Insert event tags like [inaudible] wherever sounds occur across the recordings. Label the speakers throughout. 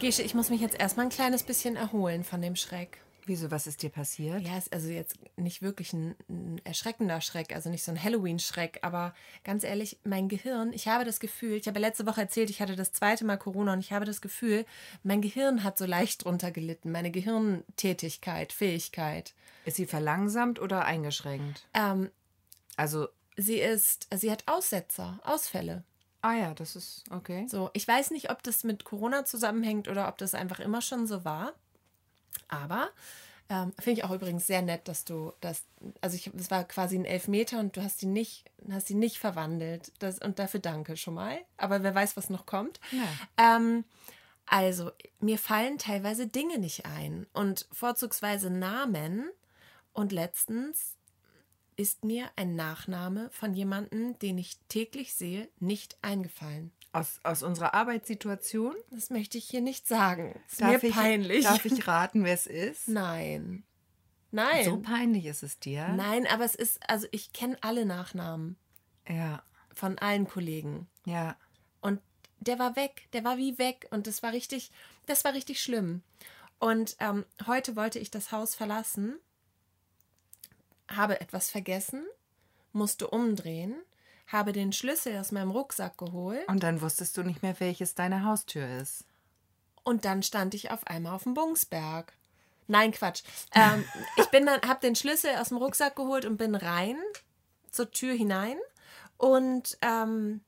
Speaker 1: Gesche, ich muss mich jetzt erstmal ein kleines bisschen erholen von dem Schreck.
Speaker 2: Wieso, was ist dir passiert?
Speaker 1: Ja, ist also jetzt nicht wirklich ein, ein erschreckender Schreck, also nicht so ein Halloween-Schreck, aber ganz ehrlich, mein Gehirn, ich habe das Gefühl, ich habe letzte Woche erzählt, ich hatte das zweite Mal Corona und ich habe das Gefühl, mein Gehirn hat so leicht drunter gelitten, meine Gehirntätigkeit, Fähigkeit.
Speaker 2: Ist sie verlangsamt oder eingeschränkt?
Speaker 1: Ähm,
Speaker 2: Also,
Speaker 1: sie ist, sie hat Aussetzer, Ausfälle.
Speaker 2: Ah ja, das ist okay.
Speaker 1: So, ich weiß nicht, ob das mit Corona zusammenhängt oder ob das einfach immer schon so war. Aber ähm, finde ich auch übrigens sehr nett, dass du das, also ich, es war quasi ein Elfmeter und du hast ihn nicht, hast ihn nicht verwandelt. Das, und dafür danke schon mal. Aber wer weiß, was noch kommt.
Speaker 2: Ja.
Speaker 1: Ähm, also, mir fallen teilweise Dinge nicht ein und vorzugsweise Namen. Und letztens ist mir ein Nachname von jemandem, den ich täglich sehe, nicht eingefallen.
Speaker 2: Aus, aus unserer Arbeitssituation?
Speaker 1: Das möchte ich hier nicht sagen. Ist
Speaker 2: Darf
Speaker 1: mir
Speaker 2: ich,
Speaker 1: peinlich.
Speaker 2: Darf ich raten, wer es ist?
Speaker 1: Nein. Nein.
Speaker 2: So peinlich ist es dir?
Speaker 1: Nein, aber es ist, also ich kenne alle Nachnamen
Speaker 2: Ja,
Speaker 1: von allen Kollegen.
Speaker 2: ja.
Speaker 1: Und der war weg, der war wie weg. Und das war richtig, das war richtig schlimm. Und ähm, heute wollte ich das Haus verlassen, habe etwas vergessen, musste umdrehen, habe den Schlüssel aus meinem Rucksack geholt
Speaker 2: Und dann wusstest du nicht mehr, welches deine Haustür ist.
Speaker 1: und dann stand ich auf einmal auf dem Bungsberg. Nein, Quatsch. [laughs] Ähm, ich bin dann, habe den Schlüssel aus dem Rucksack geholt und bin rein zur Tür hinein und ähm,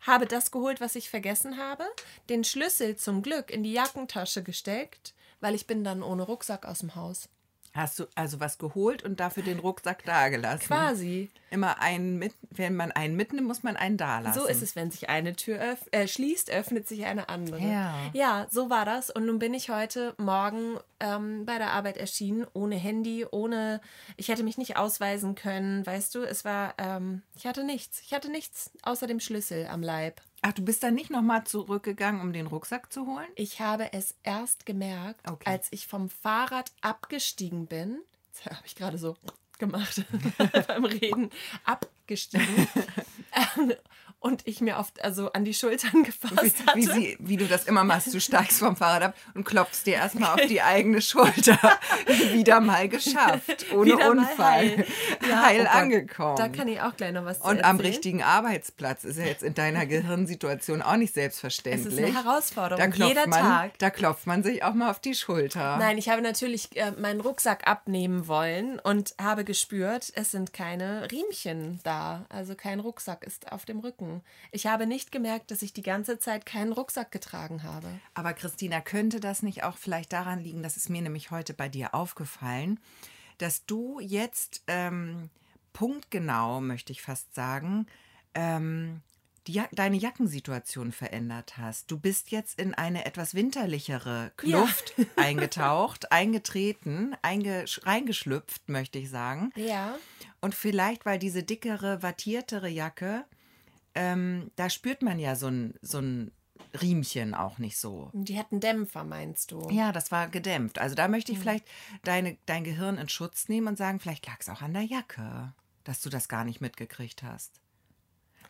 Speaker 1: habe das geholt, was ich vergessen habe. Den Schlüssel zum Glück in die Jackentasche gesteckt, weil ich bin dann ohne Rucksack aus dem Haus.
Speaker 2: Hast du also was geholt und dafür den Rucksack dagelassen?
Speaker 1: Quasi.
Speaker 2: Immer einen mit, wenn man einen mitnimmt, muss man einen da lassen.
Speaker 1: So ist es, wenn sich eine Tür öff äh, schließt, öffnet sich eine andere.
Speaker 2: Ja.
Speaker 1: ja, so war das. Und nun bin ich heute Morgen ähm, bei der Arbeit erschienen, ohne Handy, ohne, ich hätte mich nicht ausweisen können, weißt du, es war, ähm, ich hatte nichts. Ich hatte nichts außer dem Schlüssel am Leib.
Speaker 2: Ach, du bist dann nicht nochmal zurückgegangen, um den Rucksack zu holen?
Speaker 1: Ich habe es erst gemerkt,
Speaker 2: Okay.
Speaker 1: als ich vom Fahrrad abgestiegen bin. Das habe ich gerade so gemacht [laughs] beim Reden. Abgestiegen. [laughs] Und ich mir oft also an die Schultern [laughs] gefasst
Speaker 2: Wie,
Speaker 1: hatte.
Speaker 2: wie, sie, wie du das immer machst, du steigst vom Fahrrad ab und klopfst dir erstmal auf die eigene Schulter. [laughs] Wieder mal geschafft, [laughs] ohne
Speaker 1: Wieder
Speaker 2: Unfall.
Speaker 1: heil. Ja,
Speaker 2: heil
Speaker 1: oh
Speaker 2: angekommen.
Speaker 1: Da kann ich auch gleich noch was zu
Speaker 2: und am richtigen Arbeitsplatz ist ja jetzt in deiner Gehirnsituation auch nicht selbstverständlich.
Speaker 1: ist eine Herausforderung.
Speaker 2: da klopft
Speaker 1: Jeder
Speaker 2: man,
Speaker 1: Tag.
Speaker 2: Da klopft man sich auch mal auf die Schulter.
Speaker 1: Nein, ich habe natürlich äh, meinen Rucksack abnehmen wollen und habe gespürt, es sind keine Riemchen da. Also kein Rucksack ist auf dem Rücken. Ich habe nicht gemerkt, dass ich die ganze Zeit keinen Rucksack getragen habe.
Speaker 2: Aber Christina, könnte das nicht auch vielleicht daran liegen, das ist mir nämlich heute bei dir aufgefallen, dass du jetzt ähm, punktgenau, möchte ich fast sagen, ähm, die, Ja- deine Jackensituation verändert hast. Du bist jetzt in eine etwas winterlichere Kluft [laughs] eingetaucht, eingetreten, eingesch reingeschlüpft, möchte ich sagen.
Speaker 1: Ja.
Speaker 2: Und vielleicht, weil diese dickere, wattiertere Jacke, ähm, da spürt man ja so ein, so ein Riemchen auch nicht so.
Speaker 1: Die hatten Dämpfer, meinst du?
Speaker 2: Ja, das war gedämpft. Also da möchte ich vielleicht deine, dein Gehirn in Schutz nehmen und sagen, vielleicht lag es auch an der Jacke, dass du das gar nicht mitgekriegt hast.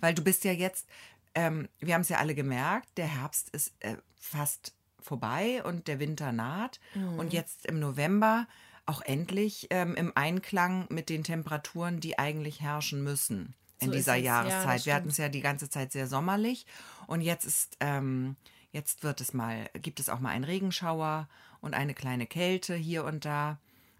Speaker 2: Weil du bist ja jetzt, ähm, wir haben es ja alle gemerkt, der Herbst ist äh, fast vorbei und der Winter naht.
Speaker 1: Mhm.
Speaker 2: Und jetzt im November auch endlich ähm, im Einklang mit den Temperaturen, die eigentlich herrschen müssen in
Speaker 1: So
Speaker 2: dieser
Speaker 1: es. Ja,
Speaker 2: Jahreszeit. wir hatten es ja die ganze Zeit sehr sommerlich und jetzt ist, ähm, jetzt wird es mal, gibt es auch mal einen Regenschauer und eine kleine Kälte hier und da.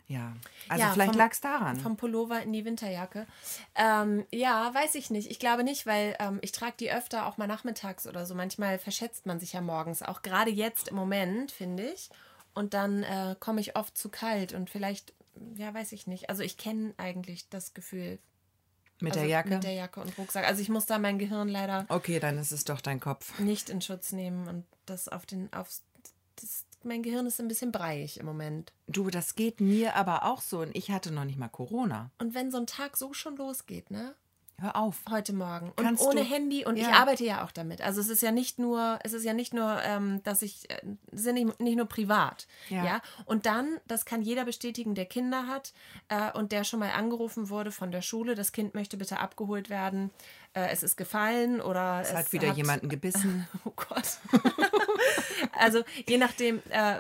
Speaker 2: Ja, also
Speaker 1: Ja,
Speaker 2: vielleicht lag es daran.
Speaker 1: Vom Pullover in die Winterjacke. Ähm, ja, weiß ich nicht. Ich glaube nicht, weil ähm, ich trage die öfter auch mal nachmittags oder so. Manchmal verschätzt man sich ja morgens, auch gerade jetzt im Moment, finde ich. Und dann äh, komme ich oft zu kalt und vielleicht, ja, weiß ich nicht. Also ich kenne eigentlich das Gefühl.
Speaker 2: Mit
Speaker 1: also
Speaker 2: der Jacke?
Speaker 1: Mit der Jacke und Rucksack. Also ich muss da mein Gehirn leider
Speaker 2: okay, dann ist es doch dein Kopf.
Speaker 1: nicht in Schutz nehmen und das auf den, aufs, das, mein Gehirn ist ein bisschen breiig im Moment.
Speaker 2: Du, das geht mir aber auch so und ich hatte noch nicht mal Corona.
Speaker 1: Und wenn so ein Tag so schon losgeht, ne?
Speaker 2: Hör auf.
Speaker 1: heute Morgen und
Speaker 2: Kannst
Speaker 1: ohne
Speaker 2: du-
Speaker 1: Handy und ich
Speaker 2: Ja.
Speaker 1: arbeite ja auch damit. Also es ist ja nicht nur, es ist ja nicht nur, ähm, dass ich, äh, es ist nicht, nicht nur privat, ja.
Speaker 2: Ja.
Speaker 1: Und dann, das kann jeder bestätigen, der Kinder hat äh, und der schon mal angerufen wurde von der Schule, das Kind möchte bitte abgeholt werden, äh, es ist gefallen oder
Speaker 2: Es
Speaker 1: es
Speaker 2: hat wieder jemanden gebissen. [laughs]
Speaker 1: Oh Gott. [laughs] also je nachdem, äh,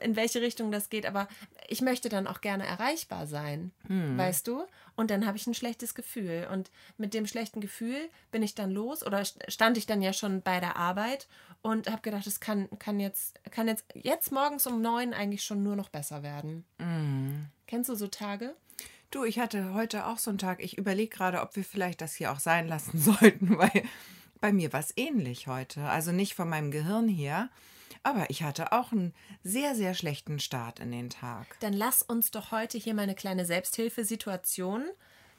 Speaker 1: in welche Richtung das geht, aber ich möchte dann auch gerne erreichbar sein, weißt du? Und dann habe ich ein schlechtes Gefühl. Und mit dem schlechten Gefühl bin ich dann los oder st- stand ich dann ja schon bei der Arbeit und habe gedacht, es kann, kann jetzt, kann jetzt, jetzt morgens um neun eigentlich schon nur noch besser werden. Kennst du so Tage?
Speaker 2: Du, ich hatte heute auch so einen Tag. Ich überlege gerade, ob wir vielleicht das hier auch sein lassen [laughs] sollten, weil bei mir war es ähnlich heute. Also nicht von meinem Gehirn her, aber ich hatte auch einen sehr, sehr schlechten Start in den Tag.
Speaker 1: Dann lass uns doch heute hier mal eine kleine Selbsthilfesituation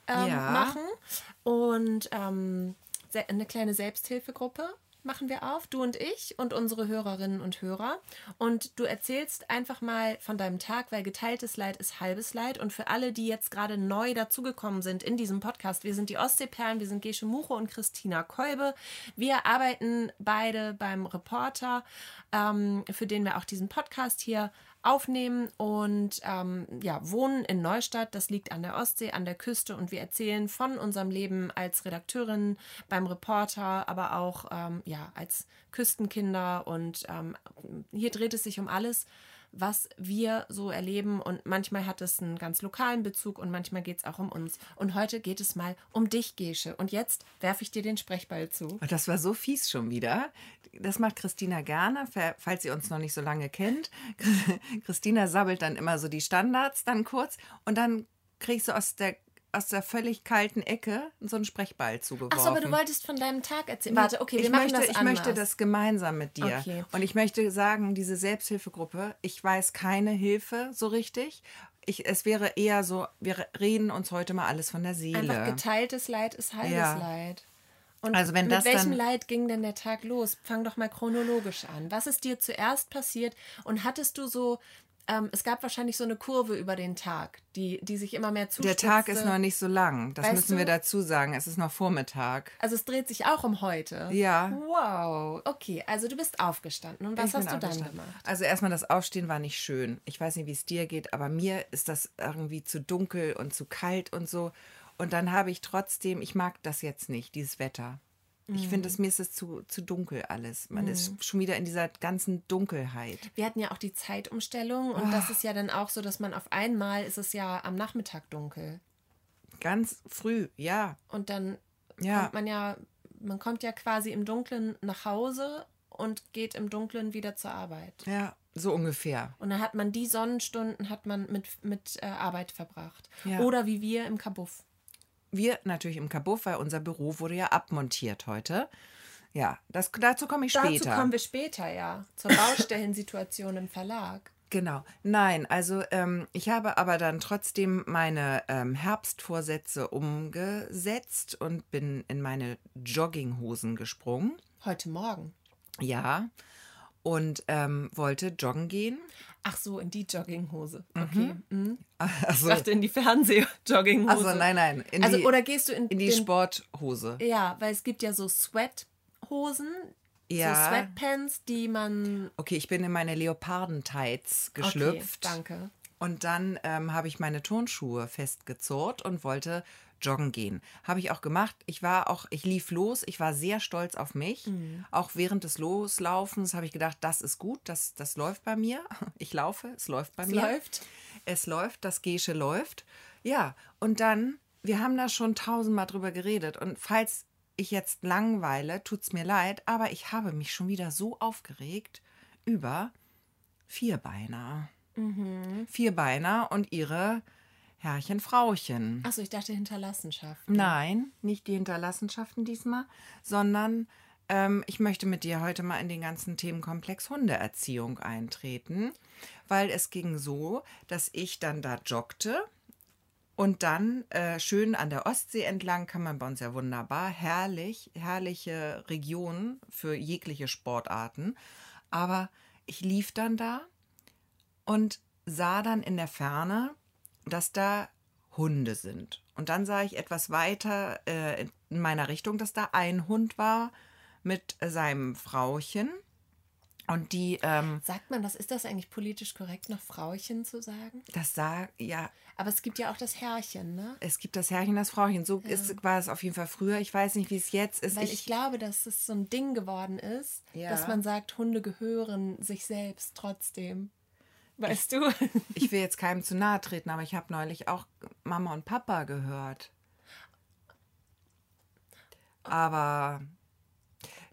Speaker 1: ähm,
Speaker 2: Ja.
Speaker 1: machen. Und ähm, eine kleine Selbsthilfegruppe machen wir auf, du und ich und unsere Hörerinnen und Hörer. Und du erzählst einfach mal von deinem Tag, weil geteiltes Leid ist halbes Leid. Und für alle, die jetzt gerade neu dazugekommen sind in diesem Podcast, wir sind die Ostseeperlen, wir sind Gesche Muche und Christina Kolbe. Wir arbeiten beide beim Reporter, ähm, für den wir auch diesen Podcast hier aufnehmen und ähm, ja, wohnen in Neustadt. Das liegt an der Ostsee, an der Küste. Und wir erzählen von unserem Leben als Redakteurin beim Reporter, aber auch ähm, ja, als Küstenkinder. Und ähm, hier dreht es sich um alles, was wir so erleben und manchmal hat es einen ganz lokalen Bezug und manchmal geht es auch um uns. Und heute geht es mal um dich, Gesche. Und jetzt werfe ich dir den Sprechball zu.
Speaker 2: Das war so fies schon wieder. Das macht Christina gerne, fa- falls ihr uns noch nicht so lange kennt. [laughs] Christina sabbelt dann immer so die Standards dann kurz und dann kriegst du aus der, aus der völlig kalten Ecke so einen Sprechball zugeworfen.
Speaker 1: Achso, aber du wolltest von deinem Tag erzählen. Warte, okay, wir
Speaker 2: ich
Speaker 1: machen
Speaker 2: möchte,
Speaker 1: das
Speaker 2: ich
Speaker 1: anders.
Speaker 2: möchte das gemeinsam mit dir.
Speaker 1: Okay.
Speaker 2: Und ich möchte sagen, diese Selbsthilfegruppe, ich weiß keine Hilfe so richtig. Ich, es wäre eher so, wir reden uns heute mal alles von der Seele.
Speaker 1: Einfach geteiltes Leid ist halbes
Speaker 2: Ja.
Speaker 1: Leid. Und
Speaker 2: Also wenn
Speaker 1: mit welchem Leid ging denn der Tag los? Fang doch mal chronologisch an. Was ist dir zuerst passiert? Und hattest du so, ähm, es gab wahrscheinlich so eine Kurve über den Tag, die, die sich immer mehr
Speaker 2: der
Speaker 1: zuspitzte.
Speaker 2: Tag ist noch nicht so lang. Das
Speaker 1: Weißt
Speaker 2: müssen wir
Speaker 1: du?
Speaker 2: dazu sagen. Es ist noch Vormittag.
Speaker 1: Also es dreht sich auch um heute.
Speaker 2: Ja.
Speaker 1: Wow. Okay, also du bist aufgestanden. Und was
Speaker 2: Ich
Speaker 1: hast du dann gemacht?
Speaker 2: Also erstmal das Aufstehen war nicht schön. Ich weiß nicht, wie es dir geht, aber mir ist das irgendwie zu dunkel und zu kalt und so. Und dann habe ich trotzdem, ich mag das jetzt nicht, dieses Wetter. Ich finde,
Speaker 1: Mhm.
Speaker 2: mir ist es zu, zu dunkel alles. Man ist schon wieder in dieser ganzen Dunkelheit.
Speaker 1: Wir hatten ja auch die Zeitumstellung und
Speaker 2: Ah.
Speaker 1: das ist ja dann auch so, dass man auf einmal ist es ja am Nachmittag dunkel.
Speaker 2: Ganz früh, ja.
Speaker 1: Und dann
Speaker 2: Ja.
Speaker 1: kommt man ja, man kommt ja quasi im Dunkeln nach Hause und geht im Dunkeln wieder zur Arbeit.
Speaker 2: Ja, so ungefähr.
Speaker 1: Und dann hat man die Sonnenstunden hat man mit, mit äh, Arbeit verbracht.
Speaker 2: Ja.
Speaker 1: Oder wie wir im Kabuff.
Speaker 2: Wir natürlich im Kabuff, weil unser Büro wurde ja abmontiert heute. Ja, das, dazu komme ich später.
Speaker 1: Dazu kommen wir später, ja. Zur Baustellensituation im Verlag.
Speaker 2: Genau. Nein, also ähm, ich habe aber dann trotzdem meine ähm, Herbstvorsätze umgesetzt und bin in meine Jogginghosen gesprungen.
Speaker 1: Heute Morgen.
Speaker 2: Ja. Und ähm, wollte joggen gehen.
Speaker 1: Ach so, in die Jogginghose. Okay. Mhm. Ich
Speaker 2: Also,
Speaker 1: dachte in die Fernseh-Jogginghose.
Speaker 2: also nein, nein. In
Speaker 1: Also,
Speaker 2: die,
Speaker 1: oder gehst du in,
Speaker 2: in die
Speaker 1: den,
Speaker 2: Sporthose.
Speaker 1: Ja, weil es gibt ja so Sweathosen, so
Speaker 2: Ja.
Speaker 1: Sweatpants, die man.
Speaker 2: Okay, ich bin in meine Leoparden-Tights
Speaker 1: Okay,
Speaker 2: geschlüpft.
Speaker 1: danke.
Speaker 2: Und dann ähm, habe ich meine Turnschuhe festgezurrt und wollte joggen gehen. Habe ich auch gemacht. Ich war auch, ich lief los. Ich war sehr stolz auf mich.
Speaker 1: Mhm.
Speaker 2: Auch während des Loslaufens habe ich gedacht, das ist gut, das, das läuft bei mir. [laughs] Ich laufe, es läuft bei
Speaker 1: Es
Speaker 2: mir.
Speaker 1: läuft.
Speaker 2: Es läuft, das Gesche läuft. Ja, und dann, wir haben da schon tausendmal drüber geredet. Und falls ich jetzt langweile, tut es mir leid, aber ich habe mich schon wieder so aufgeregt über Vierbeiner.
Speaker 1: Mhm.
Speaker 2: Vierbeiner und ihre Herrchen, Frauchen.
Speaker 1: Achso, ich dachte Hinterlassenschaft.
Speaker 2: Nein, nicht die Hinterlassenschaften diesmal, sondern ähm, ich möchte mit dir heute mal in den ganzen Themenkomplex Hundeerziehung eintreten, weil es ging so, dass ich dann da joggte und dann äh, schön an der Ostsee entlang kann man bei uns ja wunderbar, herrlich, herrliche Regionen für jegliche Sportarten. Aber ich lief dann da und sah dann in der Ferne, dass da Hunde sind. Und dann sah ich etwas weiter äh, in meiner Richtung, dass da ein Hund war mit seinem Frauchen. Und die, ähm,
Speaker 1: Sagt man das? Ist das eigentlich politisch korrekt, noch Frauchen zu sagen?
Speaker 2: das sah, ja,
Speaker 1: Aber es gibt ja auch das Herrchen, ne?
Speaker 2: es gibt das Herrchen, das Frauchen. So ist, war es auf jeden Fall früher. Ich weiß nicht, wie es jetzt ist.
Speaker 1: Weil ich, glaube, dass es so ein Ding geworden ist,
Speaker 2: Ja.
Speaker 1: dass man sagt, Hunde gehören sich selbst trotzdem. Weißt du? [laughs]
Speaker 2: ich will jetzt keinem zu nahe treten, aber ich habe neulich auch Mama und Papa gehört. Aber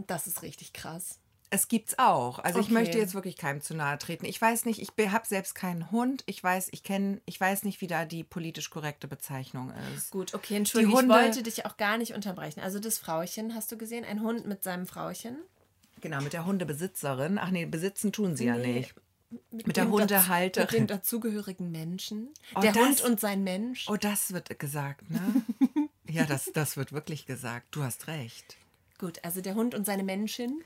Speaker 1: Das ist richtig krass.
Speaker 2: es gibt's auch. Also ich
Speaker 1: Okay.
Speaker 2: möchte jetzt wirklich keinem zu nahe treten. Ich weiß nicht, ich habe selbst keinen Hund. Ich weiß, ich kenne, ich weiß nicht, wie da die politisch korrekte Bezeichnung ist.
Speaker 1: Gut, okay, entschuldige,
Speaker 2: Hunde-
Speaker 1: ich wollte dich auch gar nicht unterbrechen. Also das Frauchen, hast du gesehen? Ein Hund mit seinem Frauchen?
Speaker 2: Genau, mit der Hundebesitzerin. Ach nee, besitzen tun sie ja
Speaker 1: Nee,
Speaker 2: nicht. Mit der
Speaker 1: dem dazu-
Speaker 2: Hundehalterin.
Speaker 1: Mit dem dazugehörigen Menschen.
Speaker 2: Oh,
Speaker 1: der
Speaker 2: das-
Speaker 1: Hund und sein Mensch.
Speaker 2: Oh, das wird gesagt, ne? [laughs] ja, das, das wird wirklich gesagt. Du hast recht.
Speaker 1: Gut, also der Hund und seine Menschin.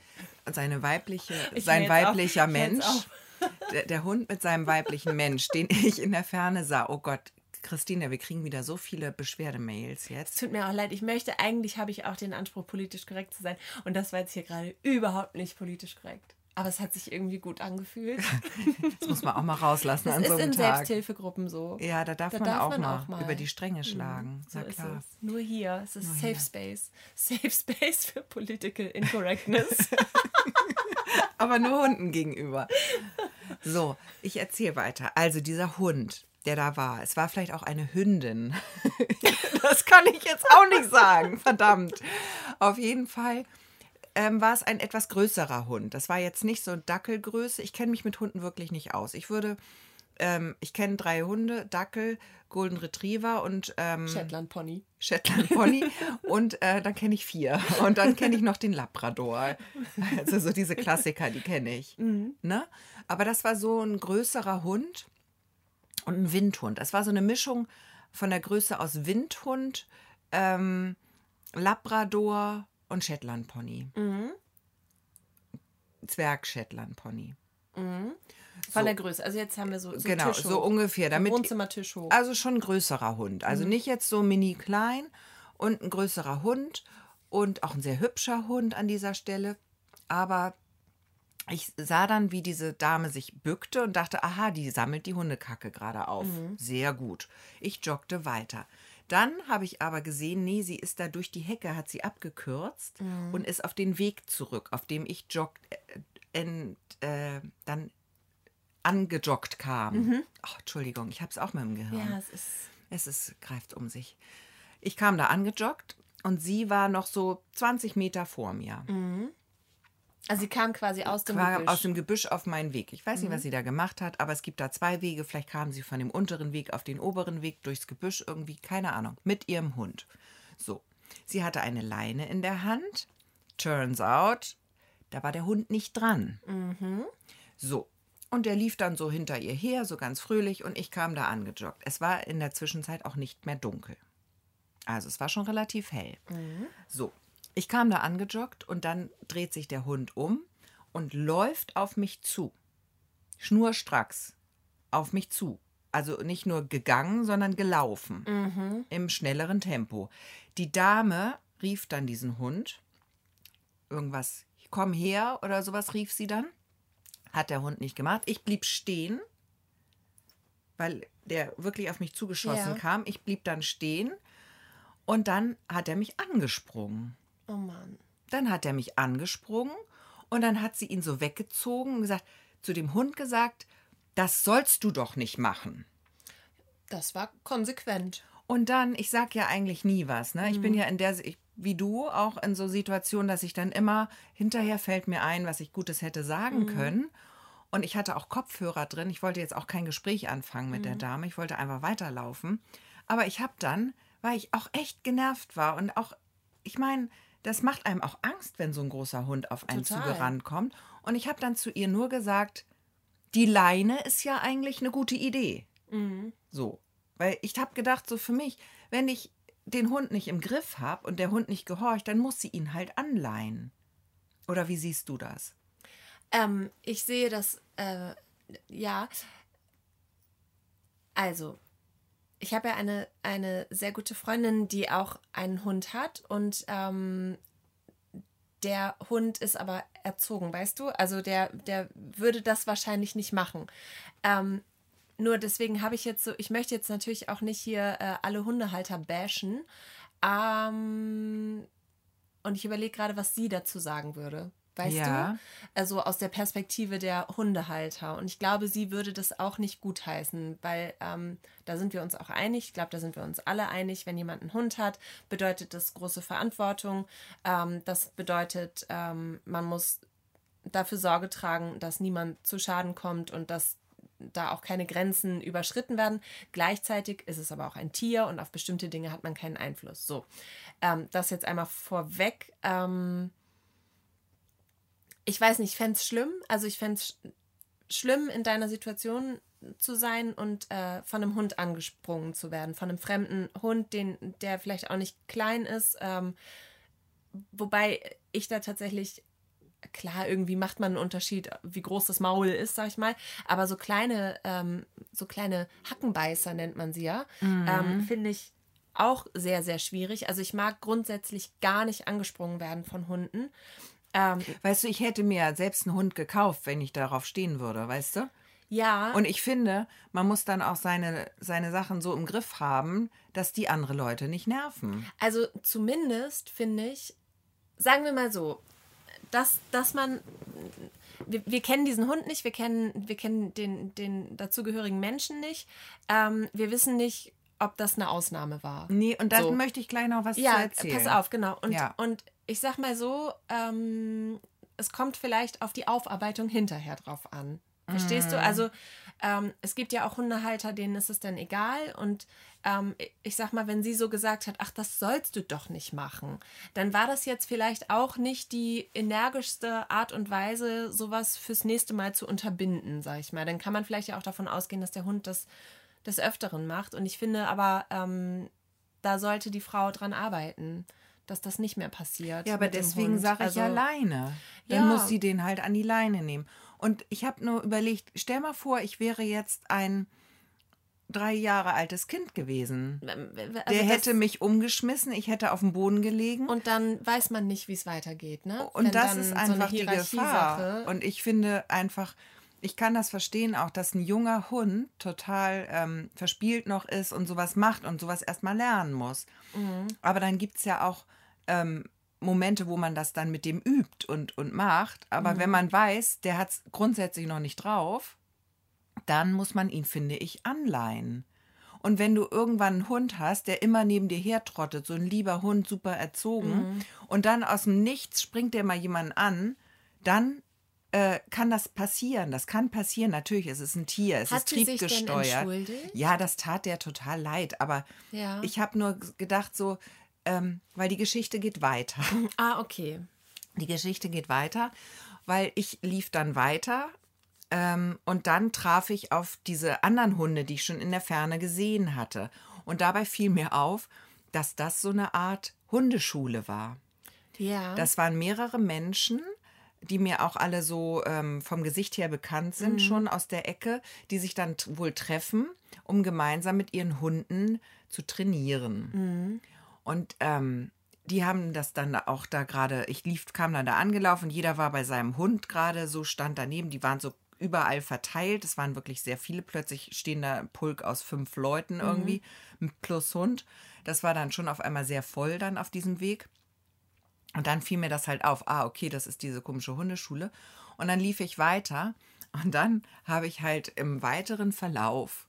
Speaker 2: Seine weibliche,
Speaker 1: Ich
Speaker 2: sein weiblicher
Speaker 1: jetzt
Speaker 2: Mensch. Der, der Hund mit seinem weiblichen Mensch, den ich in der Ferne sah. Oh Gott, Christine, wir kriegen wieder so viele Beschwerdemails
Speaker 1: Es
Speaker 2: jetzt.
Speaker 1: tut mir auch leid, ich möchte, eigentlich habe ich auch den Anspruch, politisch korrekt zu sein. Und das war jetzt hier gerade überhaupt nicht politisch korrekt. Aber es hat sich irgendwie gut angefühlt. [laughs]
Speaker 2: Das muss man auch mal rauslassen
Speaker 1: Das
Speaker 2: an so einem
Speaker 1: in
Speaker 2: Tag.
Speaker 1: Selbsthilfegruppen so.
Speaker 2: Ja, da darf,
Speaker 1: Da
Speaker 2: man,
Speaker 1: darf
Speaker 2: auch,
Speaker 1: man
Speaker 2: mal
Speaker 1: auch mal. Mhm.
Speaker 2: über die Stränge schlagen.
Speaker 1: So
Speaker 2: Na
Speaker 1: ist
Speaker 2: klar.
Speaker 1: es. Nur hier. Es ist
Speaker 2: Nur
Speaker 1: Safe
Speaker 2: hier.
Speaker 1: Space. [laughs] Safe Space für Political Incorrectness. [laughs]
Speaker 2: aber nur Hunden gegenüber. So, ich erzähle weiter. Also dieser Hund, der da war, es war vielleicht auch eine Hündin. das kann ich jetzt auch nicht sagen, verdammt. Auf jeden Fall ähm, war es ein etwas größerer Hund. Das war jetzt nicht so Dackelgröße. Ich kenne mich mit Hunden wirklich nicht aus. Ich würde, ähm, ich kenne drei Hunde, Dackel, Golden Retriever und ähm,
Speaker 1: Shetland Pony.
Speaker 2: Shetland Pony und äh, dann kenne ich vier. Und dann kenne ich noch den Labrador. Also so diese Klassiker, die kenne ich. Ne? Aber das war so ein größerer Hund und ein Windhund. Es war so eine Mischung von der Größe aus Windhund, ähm, Labrador und Shetland Pony. Zwerg-Shetland Pony.
Speaker 1: Von
Speaker 2: So.
Speaker 1: der Größe. Also jetzt haben wir so, so
Speaker 2: genau,
Speaker 1: Tisch
Speaker 2: so
Speaker 1: hoch.
Speaker 2: ungefähr. Damit,
Speaker 1: Wohnzimmertisch hoch.
Speaker 2: also schon ein größerer Hund. Also nicht jetzt so mini klein und ein größerer Hund und auch ein sehr hübscher Hund an dieser Stelle. Aber ich sah dann, wie diese Dame sich bückte und dachte, aha, die sammelt die Hundekacke gerade auf. Sehr gut. Ich joggte weiter. Dann habe ich aber gesehen, nee, sie ist da durch die Hecke, hat sie abgekürzt und ist auf den Weg zurück, auf dem ich joggt, äh, ent, äh, dann angejoggt kam. Ach, Entschuldigung, ich habe es auch mit dem Gehirn.
Speaker 1: ja, es ist.
Speaker 2: Es ist, greift um sich. Ich kam da angejoggt und sie war noch so 20 Meter vor mir.
Speaker 1: Also sie kam quasi aus dem Gebüsch.
Speaker 2: aus dem Gebüsch auf meinen Weg. Ich weiß nicht, was sie da gemacht hat, aber es gibt da zwei Wege. Vielleicht kam sie von dem unteren Weg auf den oberen Weg durchs Gebüsch irgendwie, keine Ahnung, mit ihrem Hund. So, sie hatte eine Leine in der Hand. Turns out, da war der Hund nicht dran. So, und der lief dann so hinter ihr her, so ganz fröhlich, und ich kam da angejoggt. Es war in der Zwischenzeit auch nicht mehr dunkel. Also es war schon relativ hell. So, ich kam da angejoggt und dann dreht sich der Hund um und läuft auf mich zu. Schnurstracks auf mich zu. Also nicht nur gegangen, sondern gelaufen. Im schnelleren Tempo. Die Dame rief dann diesen Hund. Irgendwas, komm her oder sowas rief sie dann. Hat der Hund nicht gemacht. Ich blieb stehen, weil der wirklich auf mich zugeschossen
Speaker 1: Ja.
Speaker 2: kam. Ich blieb dann stehen und dann hat er mich angesprungen.
Speaker 1: Oh Mann.
Speaker 2: Dann hat er mich angesprungen und dann hat sie ihn so weggezogen und gesagt, zu dem Hund gesagt, das sollst du doch nicht machen.
Speaker 1: Das war konsequent.
Speaker 2: Und dann, ich sag ja eigentlich nie was, ne? Ich bin ja in der, ich, wie du, auch in so Situationen, dass ich dann immer, hinterher fällt mir ein, was ich Gutes hätte sagen können. Und ich hatte auch Kopfhörer drin. Ich wollte jetzt auch kein Gespräch anfangen mit der Dame. Ich wollte einfach weiterlaufen. Aber ich habe dann, weil ich auch echt genervt war und auch, ich meine, das macht einem auch Angst, wenn so ein großer Hund auf einen
Speaker 1: Total.
Speaker 2: zugerannt kommt. Und ich habe dann zu ihr nur gesagt, die Leine ist ja eigentlich eine gute Idee. So. Weil ich habe gedacht, so für mich, wenn ich den Hund nicht im Griff habe und der Hund nicht gehorcht, dann muss sie ihn halt anleihen. Oder wie siehst du das?
Speaker 1: Ähm, ich sehe das, äh, ja. Also, ich habe ja eine, eine sehr gute Freundin, die auch einen Hund hat und ähm, der Hund ist aber erzogen, weißt du? Also der, der würde das wahrscheinlich nicht machen. Ähm, nur deswegen habe ich jetzt so, ich möchte jetzt natürlich auch nicht hier äh, alle Hundehalter bashen. Ähm, und ich überlege gerade, was sie dazu sagen würde. Weißt
Speaker 2: Ja.
Speaker 1: du? Also aus der Perspektive der Hundehalter. Und ich glaube, sie würde das auch nicht gutheißen, weil ähm, da sind wir uns auch einig. Ich glaube, da sind wir uns alle einig. Wenn jemand einen Hund hat, bedeutet das große Verantwortung. Ähm, das bedeutet, ähm, man muss dafür Sorge tragen, dass niemand zu Schaden kommt und dass da auch keine Grenzen überschritten werden. Gleichzeitig ist es aber auch ein Tier und auf bestimmte Dinge hat man keinen Einfluss. So, ähm, das jetzt einmal vorweg. Ähm, ich weiß nicht, ich fände es schlimm. Also ich fände es sch schlimm, in deiner Situation zu sein und äh, von einem Hund angesprungen zu werden. Von einem fremden Hund, den, der vielleicht auch nicht klein ist. Ähm, wobei ich da tatsächlich klar, irgendwie macht man einen Unterschied, wie groß das Maul ist, sag ich mal. Aber so kleine, ähm, so kleine Hackenbeißer nennt man sie ja, ähm, finde ich auch sehr, sehr schwierig. Also ich mag grundsätzlich gar nicht angesprungen werden von Hunden. Ähm,
Speaker 2: Weißt du, ich hätte mir selbst einen Hund gekauft, wenn ich darauf stehen würde, weißt du?
Speaker 1: ja.
Speaker 2: Und ich finde, man muss dann auch seine, seine Sachen so im Griff haben, dass die andere Leute nicht nerven.
Speaker 1: Also zumindest finde ich, sagen wir mal so, dass, dass man, wir, wir kennen diesen Hund nicht, wir kennen, wir kennen den, den dazugehörigen Menschen nicht. Ähm, wir wissen nicht, ob das eine Ausnahme war.
Speaker 2: Nee, und dann
Speaker 1: So.
Speaker 2: möchte ich gleich noch was zu
Speaker 1: Ja,
Speaker 2: erzählen.
Speaker 1: pass auf, genau. Und,
Speaker 2: Ja.
Speaker 1: und ich sag mal so, ähm, es kommt vielleicht auf die Aufarbeitung hinterher drauf an. Verstehst
Speaker 2: Mhm.
Speaker 1: du? Also ähm, es gibt ja auch Hundehalter, denen ist es dann egal. Und ähm, ich sag mal, wenn sie so gesagt hat, ach, das sollst du doch nicht machen, dann war das jetzt vielleicht auch nicht die energischste Art und Weise, sowas fürs nächste Mal zu unterbinden, sag ich mal. Dann kann man vielleicht ja auch davon ausgehen, dass der Hund das des Öfteren macht. Und ich finde aber, ähm, da sollte die Frau dran arbeiten, dass das nicht mehr passiert.
Speaker 2: Ja, aber deswegen sage ich
Speaker 1: Also,
Speaker 2: ja Leine. Dann
Speaker 1: Ja.
Speaker 2: muss sie den halt an die Leine nehmen. Und ich habe nur überlegt, stell mal vor, ich wäre jetzt ein drei Jahre altes Kind gewesen.
Speaker 1: ähm, also
Speaker 2: Der hätte mich umgeschmissen, ich hätte auf dem Boden gelegen.
Speaker 1: Und dann weiß man nicht, wie es weitergeht, ne?
Speaker 2: Und
Speaker 1: Wenn
Speaker 2: das ist
Speaker 1: so
Speaker 2: einfach
Speaker 1: eine
Speaker 2: die Gefahr. Und ich finde einfach, ich kann das verstehen auch, dass ein junger Hund total ähm, verspielt noch ist und sowas macht und sowas erstmal lernen muss.
Speaker 1: Mhm.
Speaker 2: Aber dann gibt es ja auch ähm, Momente, wo man das dann mit dem übt und, und macht. Aber
Speaker 1: Mhm.
Speaker 2: wenn man weiß, der hat es grundsätzlich noch nicht drauf, dann muss man ihn, finde ich, anleihen. Und wenn du irgendwann einen Hund hast, der immer neben dir hertrottet, so ein lieber Hund, super erzogen,
Speaker 1: Mhm.
Speaker 2: und dann aus dem Nichts springt der mal jemanden an, dann äh, kann das passieren. Das kann passieren. Natürlich, es ist ein Tier, es
Speaker 1: Hat
Speaker 2: ist
Speaker 1: sie sich denn
Speaker 2: triebgesteuert.
Speaker 1: entschuldigt?
Speaker 2: Ja, das tat der total leid. Aber
Speaker 1: Ja.
Speaker 2: ich habe nur gedacht, so, ähm, weil die Geschichte geht weiter. [laughs]
Speaker 1: Ah, okay.
Speaker 2: Die Geschichte geht weiter, weil ich lief dann weiter ähm, und dann traf ich auf diese anderen Hunde, die ich schon in der Ferne gesehen hatte. Und dabei fiel mir auf, dass das so eine Art Hundeschule war.
Speaker 1: Ja.
Speaker 2: Das waren mehrere Menschen, die mir auch alle so ähm, vom Gesicht her bekannt sind, schon aus der Ecke, die sich dann wohl treffen, um gemeinsam mit ihren Hunden zu trainieren. Und ähm, die haben das dann auch da gerade, ich lief, kam dann da angelaufen, jeder war bei seinem Hund gerade, so stand daneben, die waren so überall verteilt, es waren wirklich sehr viele, plötzlich stehen da ein Pulk aus fünf Leuten irgendwie, plus Hund. Das war dann schon auf einmal sehr voll dann auf diesem Weg. Und dann fiel mir das halt auf, ah, okay, das ist diese komische Hundeschule. Und dann lief ich weiter und dann habe ich halt im weiteren Verlauf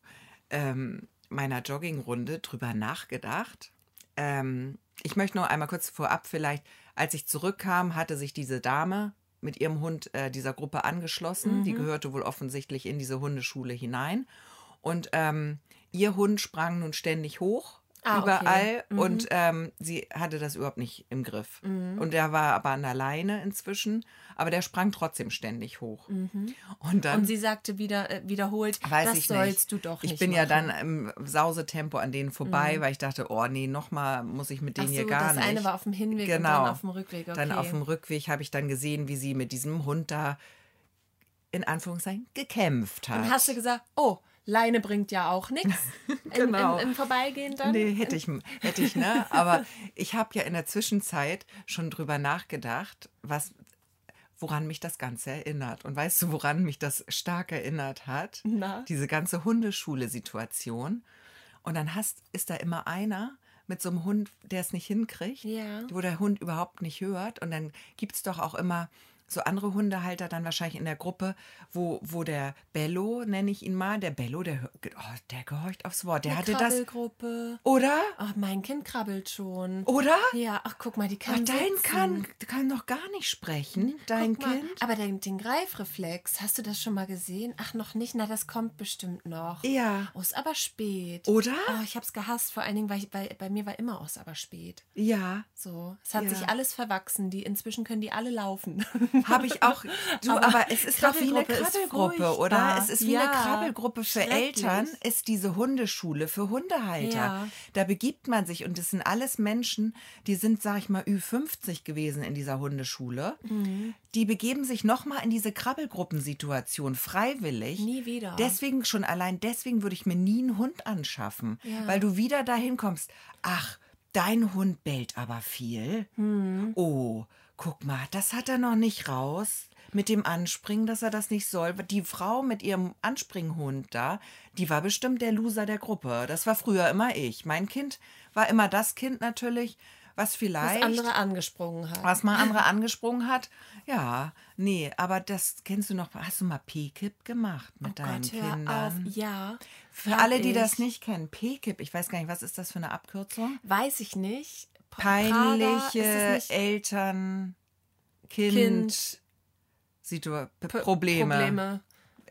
Speaker 2: ähm, meiner Joggingrunde drüber nachgedacht. Ähm, ich möchte noch einmal kurz vorab vielleicht, als ich zurückkam, hatte sich diese Dame mit ihrem Hund äh, dieser Gruppe angeschlossen. Die gehörte wohl offensichtlich in diese Hundeschule hinein. Und ähm, ihr Hund sprang nun ständig hoch.
Speaker 1: Ah, okay.
Speaker 2: überall und ähm, sie hatte das überhaupt nicht im Griff.
Speaker 1: Mhm.
Speaker 2: Und der war aber an der Leine inzwischen, aber der sprang trotzdem ständig hoch. Und dann
Speaker 1: Mhm. Und sie sagte wieder, äh, wiederholt,
Speaker 2: weiß
Speaker 1: das
Speaker 2: ich
Speaker 1: sollst
Speaker 2: nicht.
Speaker 1: du doch
Speaker 2: ich
Speaker 1: nicht
Speaker 2: bin ja
Speaker 1: machen. Mhm.
Speaker 2: dann im Sausetempo an denen vorbei, weil ich dachte, oh nee, nochmal muss ich mit denen
Speaker 1: so,
Speaker 2: hier gar
Speaker 1: das
Speaker 2: nicht.
Speaker 1: eine war auf dem Hinweg und
Speaker 2: genau.
Speaker 1: dann auf dem Rückweg,
Speaker 2: Dann
Speaker 1: okay.
Speaker 2: auf dem Rückweg habe ich dann gesehen, wie sie mit diesem Hund da in Anführungszeichen gekämpft hat.
Speaker 1: Und hast du gesagt, oh, Leine bringt ja auch nichts [laughs]
Speaker 2: Genau.
Speaker 1: im, im Vorbeigehen dann.
Speaker 2: Nee, hätte ich, hätte ich, ne? Aber ich habe ja in der Zwischenzeit schon drüber nachgedacht, was, woran mich das Ganze erinnert. Und weißt du, woran mich das stark erinnert hat?
Speaker 1: Na?
Speaker 2: Diese ganze Hundeschule-Situation. Und dann hast, ist da immer einer mit so einem Hund, der es nicht hinkriegt,
Speaker 1: Ja.
Speaker 2: wo der Hund überhaupt nicht hört. Und dann gibt es doch auch immer so andere Hundehalter dann wahrscheinlich in der Gruppe, wo, wo der Bello, nenne ich ihn mal, der Bello, der, oh, der gehorcht aufs Wort. Der
Speaker 1: Eine
Speaker 2: hatte das.
Speaker 1: Krabbelgruppe.
Speaker 2: Oder?
Speaker 1: Ach, mein Kind krabbelt schon.
Speaker 2: Oder?
Speaker 1: Ja, ach guck mal, die
Speaker 2: Ach,
Speaker 1: kann
Speaker 2: dein
Speaker 1: sitzen.
Speaker 2: kann, kann noch gar nicht sprechen, dein
Speaker 1: Guck mal,
Speaker 2: Kind.
Speaker 1: Aber den, den Greifreflex, hast du das schon mal gesehen? Ach, noch nicht? Na, das kommt bestimmt noch.
Speaker 2: Ja.
Speaker 1: Oh, ist aber spät.
Speaker 2: Oder?
Speaker 1: Oh, ich hab's gehasst, vor allen Dingen, weil, ich, weil bei mir war immer aus, aber spät.
Speaker 2: Ja.
Speaker 1: So, es hat
Speaker 2: Ja.
Speaker 1: sich alles verwachsen. Die inzwischen können die alle laufen. [laughs]
Speaker 2: Habe ich auch. Du, aber,
Speaker 1: Aber
Speaker 2: es ist doch wie eine
Speaker 1: Krabbelgruppe
Speaker 2: oder?
Speaker 1: furchtbar.
Speaker 2: Es ist wie
Speaker 1: Ja,
Speaker 2: eine Krabbelgruppe für. Eltern, ist diese Hundeschule für Hundehalter.
Speaker 1: Ja.
Speaker 2: Da begibt man sich und das sind alles Menschen, die sind, sag ich mal, Ü50 gewesen in dieser Hundeschule.
Speaker 1: Mhm.
Speaker 2: Die begeben sich nochmal in diese Krabbelgruppensituation freiwillig.
Speaker 1: Nie wieder.
Speaker 2: Deswegen schon allein, deswegen würde ich mir nie einen Hund anschaffen,
Speaker 1: Ja.
Speaker 2: weil du wieder dahin kommst. Ach, dein Hund bellt aber viel.
Speaker 1: Hm.
Speaker 2: Oh, guck mal, das hat er noch nicht raus mit dem Anspringen, dass er das nicht soll. Die Frau mit ihrem Anspringhund da, die war bestimmt der Loser der Gruppe. Das war früher immer ich. Mein Kind war immer das Kind natürlich, was
Speaker 1: was
Speaker 2: vielleicht
Speaker 1: andere angesprungen hat.
Speaker 2: was mal andere angesprungen hat. Ja, nee, aber das kennst du noch. Hast du mal P-Kip gemacht mit
Speaker 1: Oh
Speaker 2: deinen
Speaker 1: Gott,
Speaker 2: Kindern?
Speaker 1: Ja.
Speaker 2: Für alle, die
Speaker 1: ich.
Speaker 2: das nicht kennen, P-Kip, ich weiß gar nicht, was ist das für eine Abkürzung?
Speaker 1: Weiß ich nicht.
Speaker 2: Peinliche Eltern, Kind,
Speaker 1: Kind,
Speaker 2: P- Probleme.
Speaker 1: Probleme.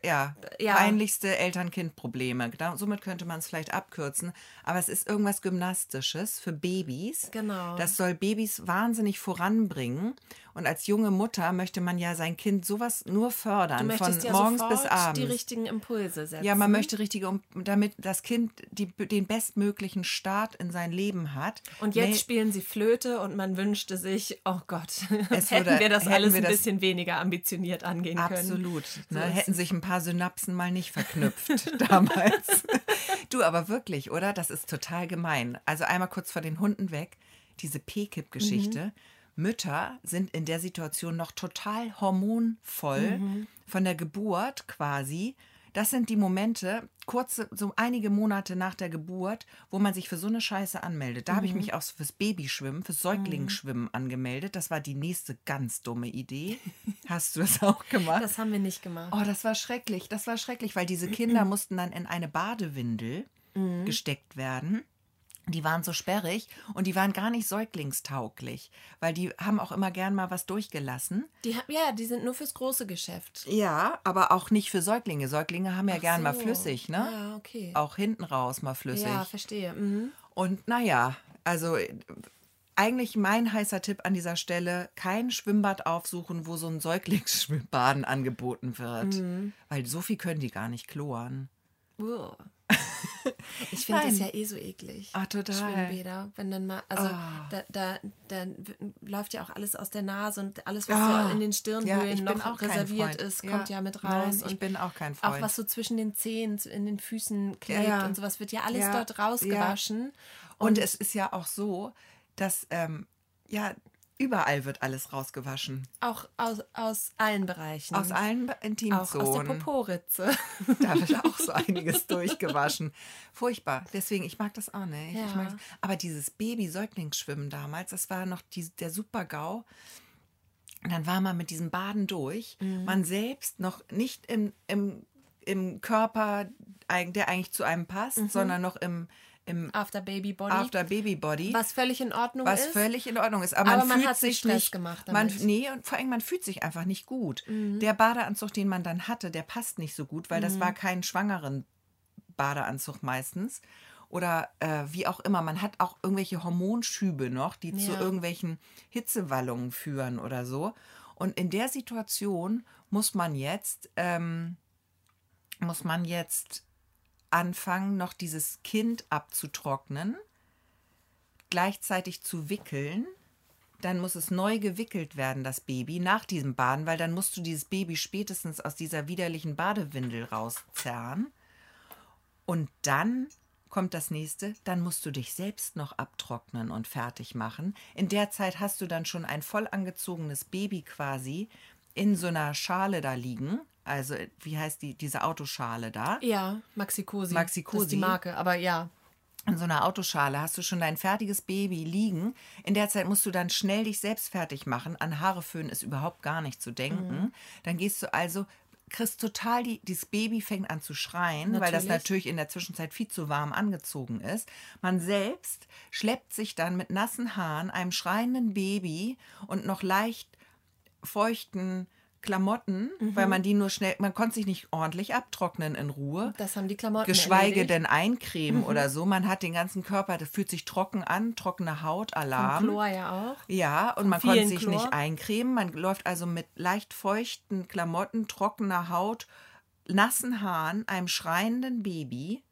Speaker 2: Ja,
Speaker 1: Ja.
Speaker 2: peinlichste Eltern-Kind-Probleme. Genau, somit könnte man es vielleicht abkürzen. Aber es ist irgendwas Gymnastisches für Babys.
Speaker 1: Genau.
Speaker 2: Das soll Babys wahnsinnig voranbringen. Und als junge Mutter möchte man ja sein Kind sowas nur fördern, von
Speaker 1: ja
Speaker 2: morgens bis abends.
Speaker 1: die richtigen Impulse setzen.
Speaker 2: Ja, man möchte richtige, damit das Kind die, den bestmöglichen Start in sein Leben hat.
Speaker 1: Und jetzt
Speaker 2: Nee,
Speaker 1: spielen sie Flöte und man wünschte sich, oh Gott,
Speaker 2: Es [laughs]
Speaker 1: hätten
Speaker 2: würde-
Speaker 1: wir das
Speaker 2: hätten
Speaker 1: alles
Speaker 2: wir
Speaker 1: ein bisschen weniger ambitioniert angehen können.
Speaker 2: Absolut.
Speaker 1: So
Speaker 2: Ne?
Speaker 1: ist
Speaker 2: Hätten sich ein paar Synapsen mal nicht verknüpft [laughs] damals. [laughs] Du, aber wirklich, oder? Das ist total gemein. Also einmal kurz vor den Hunden weg. Diese P-Kip-Geschichte.
Speaker 1: Mhm.
Speaker 2: Mütter sind in der Situation noch total hormonvoll
Speaker 1: Mhm.
Speaker 2: von der Geburt quasi. Das sind die Momente, kurze, so einige Monate nach der Geburt, wo man sich für so eine Scheiße anmeldet. Da habe
Speaker 1: Mhm.
Speaker 2: ich mich auch fürs Babyschwimmen, fürs Säuglingsschwimmen angemeldet. Das war die nächste ganz dumme Idee. Hast du das auch gemacht?
Speaker 1: Das haben wir nicht gemacht.
Speaker 2: Oh, das war schrecklich. Das war schrecklich, weil diese [clears throat] Kinder mussten dann in eine Badewindel
Speaker 1: Mhm.
Speaker 2: gesteckt werden. Die waren so sperrig und die waren gar nicht säuglingstauglich, weil die haben auch immer gern mal was durchgelassen.
Speaker 1: Die, ha- ja, die sind nur fürs große Geschäft.
Speaker 2: Ja, aber auch nicht für Säuglinge. Säuglinge haben ja
Speaker 1: Ach
Speaker 2: gern mal
Speaker 1: so.
Speaker 2: flüssig, ne?
Speaker 1: Ja, okay.
Speaker 2: Auch hinten raus mal flüssig.
Speaker 1: Ja, verstehe. Mhm.
Speaker 2: Und naja, also äh, eigentlich mein heißer Tipp an dieser Stelle, kein Schwimmbad aufsuchen, wo so ein Säuglingsschwimmbaden [laughs] angeboten wird.
Speaker 1: Mhm.
Speaker 2: Weil so viel können die gar nicht kloren.
Speaker 1: Uah. [laughs] Ich finde das ja eh so eklig.
Speaker 2: Ah, total.
Speaker 1: Schwimmbäder, wenn dann mal, also
Speaker 2: Ah.
Speaker 1: da, da, da läuft ja auch alles aus der Nase und alles, was
Speaker 2: Ah.
Speaker 1: so in den
Speaker 2: Ja,
Speaker 1: Stirnhöhlen
Speaker 2: bin
Speaker 1: noch
Speaker 2: auch
Speaker 1: reserviert ist,
Speaker 2: Ja.
Speaker 1: kommt ja mit raus.
Speaker 2: Nein, ich
Speaker 1: und
Speaker 2: bin auch kein
Speaker 1: Auch
Speaker 2: Freund.
Speaker 1: was so zwischen den Zehen, in den Füßen klebt
Speaker 2: Ja.
Speaker 1: und sowas wird ja alles
Speaker 2: Ja.
Speaker 1: dort rausgewaschen.
Speaker 2: Und es ist ja auch so, dass ähm, ja überall wird alles rausgewaschen.
Speaker 1: Auch aus, aus allen Bereichen.
Speaker 2: Aus allen Be-
Speaker 1: auch aus der
Speaker 2: Intimzonen.
Speaker 1: Poporitze.
Speaker 2: Da wird auch so [laughs] einiges durchgewaschen. Furchtbar. Deswegen, ich mag das auch nicht.
Speaker 1: Ja.
Speaker 2: Ich mag, aber dieses Baby-Säuglingsschwimmen damals, das war noch die, der Super-GAU. Dann war man mit diesem Baden durch.
Speaker 1: Mhm.
Speaker 2: Man selbst noch nicht im, im, im Körper, der eigentlich zu einem passt,
Speaker 1: Mhm.
Speaker 2: sondern noch im, im
Speaker 1: After Baby Body.
Speaker 2: After Baby Body.
Speaker 1: was völlig in Ordnung
Speaker 2: was
Speaker 1: ist.
Speaker 2: völlig in Ordnung ist. Aber,
Speaker 1: Aber
Speaker 2: man,
Speaker 1: man
Speaker 2: fühlt
Speaker 1: hat sich Stress
Speaker 2: nicht,
Speaker 1: gemacht
Speaker 2: Man,
Speaker 1: damit.
Speaker 2: nee, und vor allem, man fühlt sich einfach nicht gut.
Speaker 1: Mhm.
Speaker 2: Der Badeanzug, den man dann hatte, der passt nicht so gut, weil das war kein schwangeren Badeanzug meistens. Oder äh, wie auch immer, man hat auch irgendwelche Hormonschübe noch, die zu
Speaker 1: Ja.
Speaker 2: irgendwelchen Hitzewallungen führen oder so. Und in der Situation muss man jetzt, ähm, muss man jetzt anfangen, noch dieses Kind abzutrocknen, gleichzeitig zu wickeln. Dann muss es neu gewickelt werden, das Baby, nach diesem Baden, weil dann musst du dieses Baby spätestens aus dieser widerlichen Badewindel rauszerren. Und dann kommt das nächste, dann musst du dich selbst noch abtrocknen und fertig machen. In der Zeit hast du dann schon ein voll angezogenes Baby quasi in so einer Schale da liegen. Also, wie heißt die, diese Autoschale da?
Speaker 1: Ja, Maxi Cosi.
Speaker 2: Maxi
Speaker 1: Das ist die. Marke, aber ja.
Speaker 2: in so einer Autoschale hast du schon dein fertiges Baby liegen. In der Zeit musst du dann schnell dich selbst fertig machen. An Haare föhnen ist überhaupt gar nicht zu denken. Dann gehst du also, kriegst total die, dieses Baby fängt an zu schreien, weil das
Speaker 1: Natürlich.
Speaker 2: natürlich in der Zwischenzeit viel zu warm angezogen ist. Man selbst schleppt sich dann mit nassen Haaren, einem schreienden Baby und noch leicht feuchten Klamotten, weil man die nur schnell, man konnte sich nicht ordentlich abtrocknen in Ruhe.
Speaker 1: Das haben die Klamotten
Speaker 2: Geschweige
Speaker 1: erledigt.
Speaker 2: denn eincremen oder so. Man hat den ganzen Körper, das fühlt sich trocken an, trockene Haut, Alarm.
Speaker 1: Chlor ja auch.
Speaker 2: Ja, und man konnte sich
Speaker 1: Chlor.
Speaker 2: nicht eincremen. Man läuft also mit leicht feuchten Klamotten, trockener Haut, nassen Haaren, einem schreienden Baby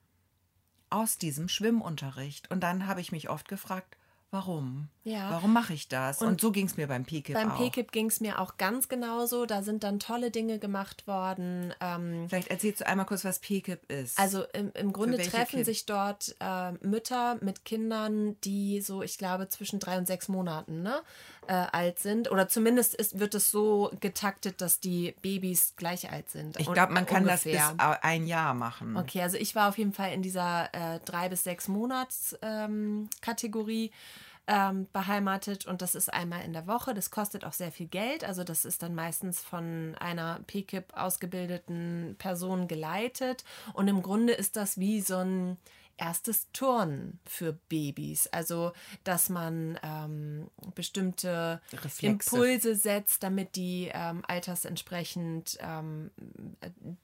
Speaker 2: aus diesem Schwimmunterricht. Und dann habe ich mich oft gefragt, warum?
Speaker 1: Ja.
Speaker 2: Warum mache ich das? Und, so ging es mir beim PKIP
Speaker 1: Beim. PKIP ging es mir auch ganz genauso. Da sind dann tolle Dinge gemacht worden. Ähm,
Speaker 2: Vielleicht erzählst du einmal kurz, was PKIP ist.
Speaker 1: Also im, im Grunde treffen
Speaker 2: Kind-
Speaker 1: sich dort äh, Mütter mit Kindern, die so, ich glaube, zwischen drei und sechs Monaten ne, äh, alt sind. Oder zumindest ist, wird es so getaktet, dass die Babys gleich alt sind.
Speaker 2: ich
Speaker 1: Und-
Speaker 2: glaube, man kann das bis
Speaker 1: ungefähr.
Speaker 2: ein Jahr machen.
Speaker 1: Okay, also ich war auf jeden Fall in dieser äh, drei bis sechs Monats ähm, Kategorie ähm, beheimatet und das ist einmal in der Woche. Das kostet auch sehr viel Geld. Also das ist dann meistens von einer PKIP ausgebildeten Person geleitet und im Grunde ist das wie so ein erstes Turnen für Babys. Also, dass man ähm, bestimmte
Speaker 2: Reflexe.
Speaker 1: Impulse setzt, damit die ähm, altersentsprechend ähm,